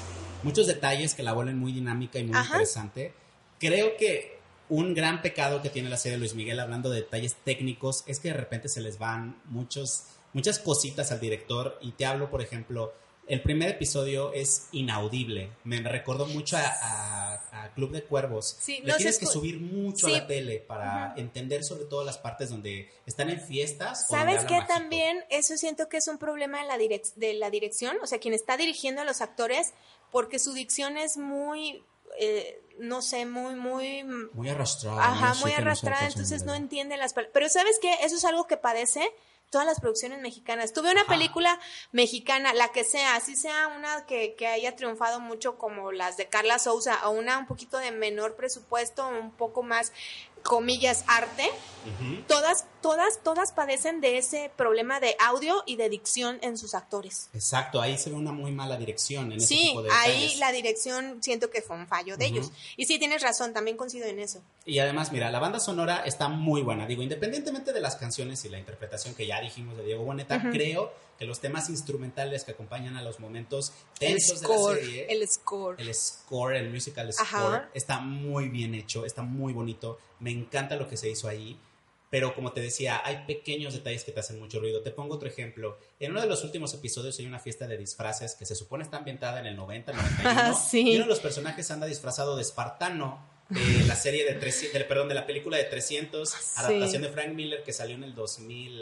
muchos detalles que la vuelven muy dinámica y muy
Ajá.
interesante. Creo que un gran pecado que tiene la serie de Luis Miguel hablando de detalles técnicos es que de repente se les van muchos, muchas cositas al director y te hablo, por ejemplo, el primer episodio es inaudible. Me recordó mucho a, a- a Club de Cuervos.
Sí,
Le
no
tienes que subir mucho
Sí.
a la tele para entender sobre todo las partes donde están en fiestas.
¿Sabes qué? También eso siento que es un problema de la, direc- de la dirección, o sea, quien está dirigiendo a los actores, porque su dicción es muy, eh, no sé, muy, muy...
Muy arrastrada.
Ajá, muy arrastrada, entonces no entiende las palabras. Pero ¿sabes qué? Eso es algo que padece todas las producciones mexicanas. Tuve una
Ajá.
película mexicana, la que sea, así sea una que, que haya triunfado mucho como las de Carla Souza, o una un poquito de menor presupuesto, un poco más, comillas, arte. Todas, todas, todas padecen de ese problema de audio y de dicción en sus actores.
Exacto, ahí se ve una muy mala dirección en ese
Sí,
tipo de
ahí
detalles.
la dirección siento que fue un fallo de ellos. Y sí, tienes razón, también coincido en eso.
Y además, mira, la banda sonora está muy buena. Digo, independientemente de las canciones y la interpretación que ya dijimos de Diego Boneta, creo que los temas instrumentales que acompañan a los momentos tensos de
score,
la serie,
el score.
el score, el musical
Ajá.
score, está muy bien hecho, está muy bonito. Me encanta lo que se hizo ahí. Pero como te decía, hay pequeños detalles que te hacen mucho ruido. Te pongo otro ejemplo. En uno de los últimos episodios hay una fiesta de disfraces que se supone está ambientada en el 90, 91.
Sí.
Y uno de los personajes anda disfrazado de espartano. De la serie de 300, perdón, de la película de 300, adaptación de Frank Miller que salió en el 2000.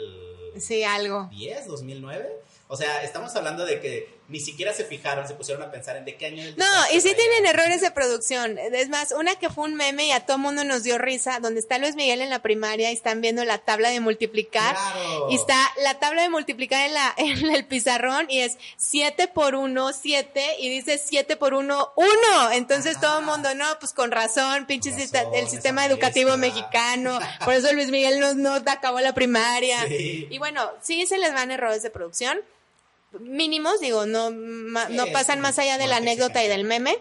Sí, algo.
10, 2009. O sea, estamos hablando de que ni siquiera se fijaron, se pusieron a pensar en de qué año
No, y sí tienen errores de producción. Es más, una que fue un meme y a todo mundo nos dio risa, donde está Luis Miguel en la primaria y están viendo la tabla de multiplicar.
Claro.
Y está la tabla de multiplicar en, la, en el pizarrón y es 7 por 1, 7, y dice 7 por 1, 1. Entonces todo el mundo, no, pues con razón, pinche el sistema educativo mexicano. Por eso Luis Miguel no, no acabó la primaria. Y bueno, sí se les van errores de producción mínimos, digo, no, no pasan más allá de la anécdota y del meme.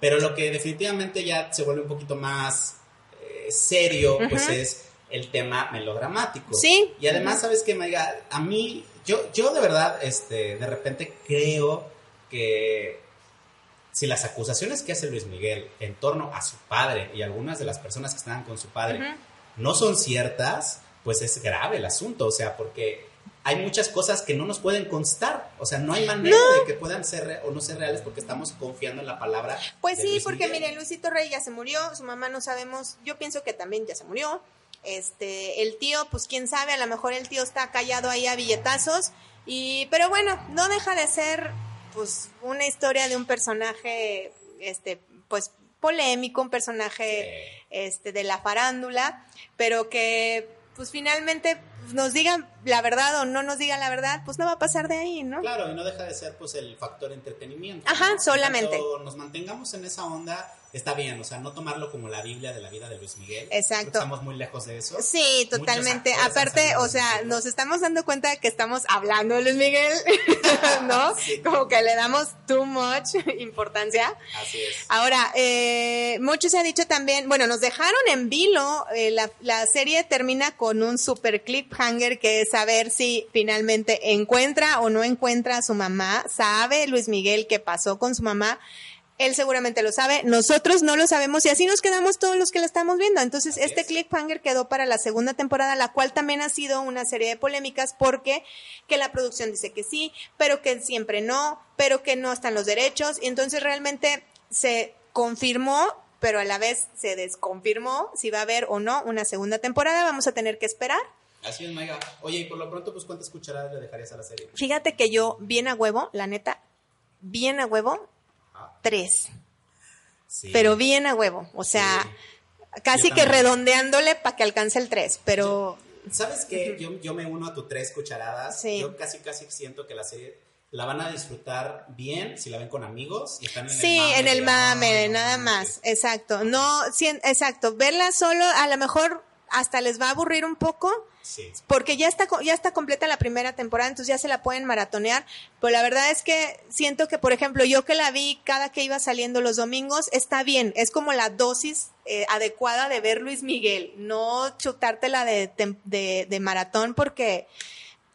Pero lo que definitivamente ya se vuelve un poquito más eh, serio, pues es el tema melodramático.
Sí.
Y además, ¿sabes qué, Maiga? A mí, yo, yo de verdad, este, de repente creo que si las acusaciones que hace Luis Miguel en torno a su padre y algunas de las personas que estaban con su padre no son ciertas, pues es grave el asunto, o sea, porque hay muchas cosas que no nos pueden constar. O sea, no hay manera de que puedan ser o no ser reales porque estamos confiando en la palabra.
Pues sí, porque miren, Luisito Rey ya se murió, su mamá no sabemos, yo pienso que también ya se murió. Este, el tío, pues quién sabe, a lo mejor el tío está callado ahí a billetazos. Y, pero bueno, no deja de ser, pues, una historia de un personaje, este, pues, polémico, un personaje, este, de la farándula, pero que pues finalmente nos digan la verdad o no nos digan la verdad, pues no va a pasar de ahí, ¿no?
Claro, y no deja de ser pues el factor entretenimiento.
Ajá, solamente.
nos mantengamos en esa onda, está bien, o sea, no tomarlo como la Biblia de la vida de Luis Miguel.
Exacto.
Estamos muy lejos de eso.
Sí, totalmente. Aparte, o sea, nos estamos dando cuenta de que estamos hablando de Luis Miguel, ¿no? Como que le damos too much importancia.
Así es.
Ahora, eh, mucho se ha dicho también, bueno, nos dejaron en vilo, eh, la, la serie termina con un super cliffhanger que es saber si finalmente encuentra o no encuentra a su mamá, sabe Luis Miguel qué pasó con su mamá él seguramente lo sabe, nosotros no lo sabemos y así nos quedamos todos los que la estamos viendo. Entonces, este cliffhanger quedó para la segunda temporada, la cual también ha sido una serie de polémicas porque que la producción dice que sí, pero que siempre no, pero que no están los derechos y entonces realmente se confirmó, pero a la vez se desconfirmó si va a haber o no una segunda temporada, vamos a tener que esperar.
Así es, Maiga. Oye, y por lo pronto, pues, ¿cuántas cucharadas le dejarías a la serie?
Fíjate que yo, bien a huevo, la neta, bien a huevo, tres. Pero bien a huevo. O sea, casi que redondeándole para que alcance el tres. Pero.
¿Sabes qué? yo, me uno a tu tres cucharadas. Yo casi, casi siento que la serie la van a disfrutar bien si la ven con amigos y están en
sí,
el mame.
en el mame, nada más. Exacto. No, exacto. Verla solo, a lo mejor hasta les va a aburrir un poco porque ya está, ya está completa la primera temporada, entonces ya se la pueden maratonear. Pero la verdad es que siento que, por ejemplo, yo que la vi cada que iba saliendo los domingos, está bien. Es como la dosis eh, adecuada de ver Luis Miguel. No chutártela de, de, de maratón porque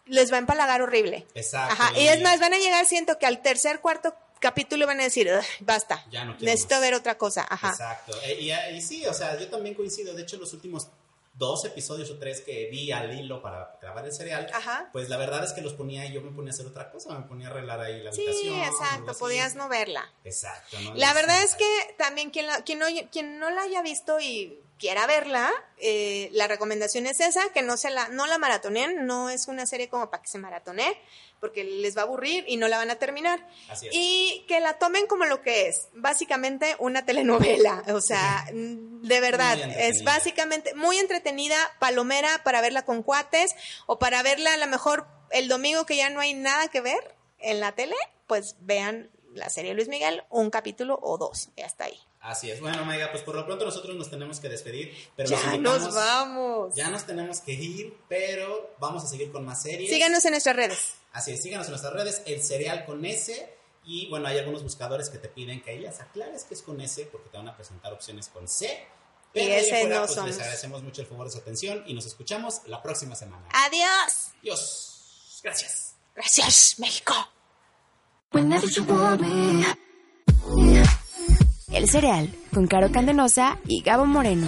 les va a empalagar horrible.
Exacto.
Y es más, van a llegar, siento que al tercer, cuarto capítulo van a decir, basta, necesito ver otra cosa. Ajá.
Exacto. Eh, y, y, sí, o sea, yo también coincido. De hecho, los últimos dos episodios o tres que vi al hilo para grabar el cereal, pues la verdad es que los ponía y yo me ponía a hacer otra cosa, me ponía a arreglar ahí la habitación.
Sí, exacto, podías no verla.
Exacto.
La verdad es que también quien, quien, no, quien no la haya visto y quiera verla, eh, la recomendación es esa, que no se la, no la maratonen, no es una serie como para que se maratone, porque les va a aburrir y no la van a terminar.
Así es.
Y que la tomen como lo que es, básicamente una telenovela, o sea, de verdad, es básicamente muy entretenida, palomera para verla con cuates o para verla a lo mejor el domingo que ya no hay nada que ver en la tele, pues vean la serie Luis Miguel, un capítulo o dos, y hasta ahí.
Así es. Bueno, Maiga, pues por lo pronto nosotros nos tenemos que despedir. Pero
ya nos, vamos.
Ya nos tenemos que ir, pero vamos a seguir con más series.
Síganos en nuestras redes.
Así es, síganos en nuestras redes. El cereal con S. Y bueno, hay algunos buscadores que te piden que ellas aclares que es con S, porque te van a presentar opciones con C.
Pero y ese no
pues, Les agradecemos mucho el favor de su atención y nos escuchamos la próxima semana.
Adiós.
Adiós. Gracias.
Gracias, México.
El cereal con Caro Candenosa y Gabo Moreno.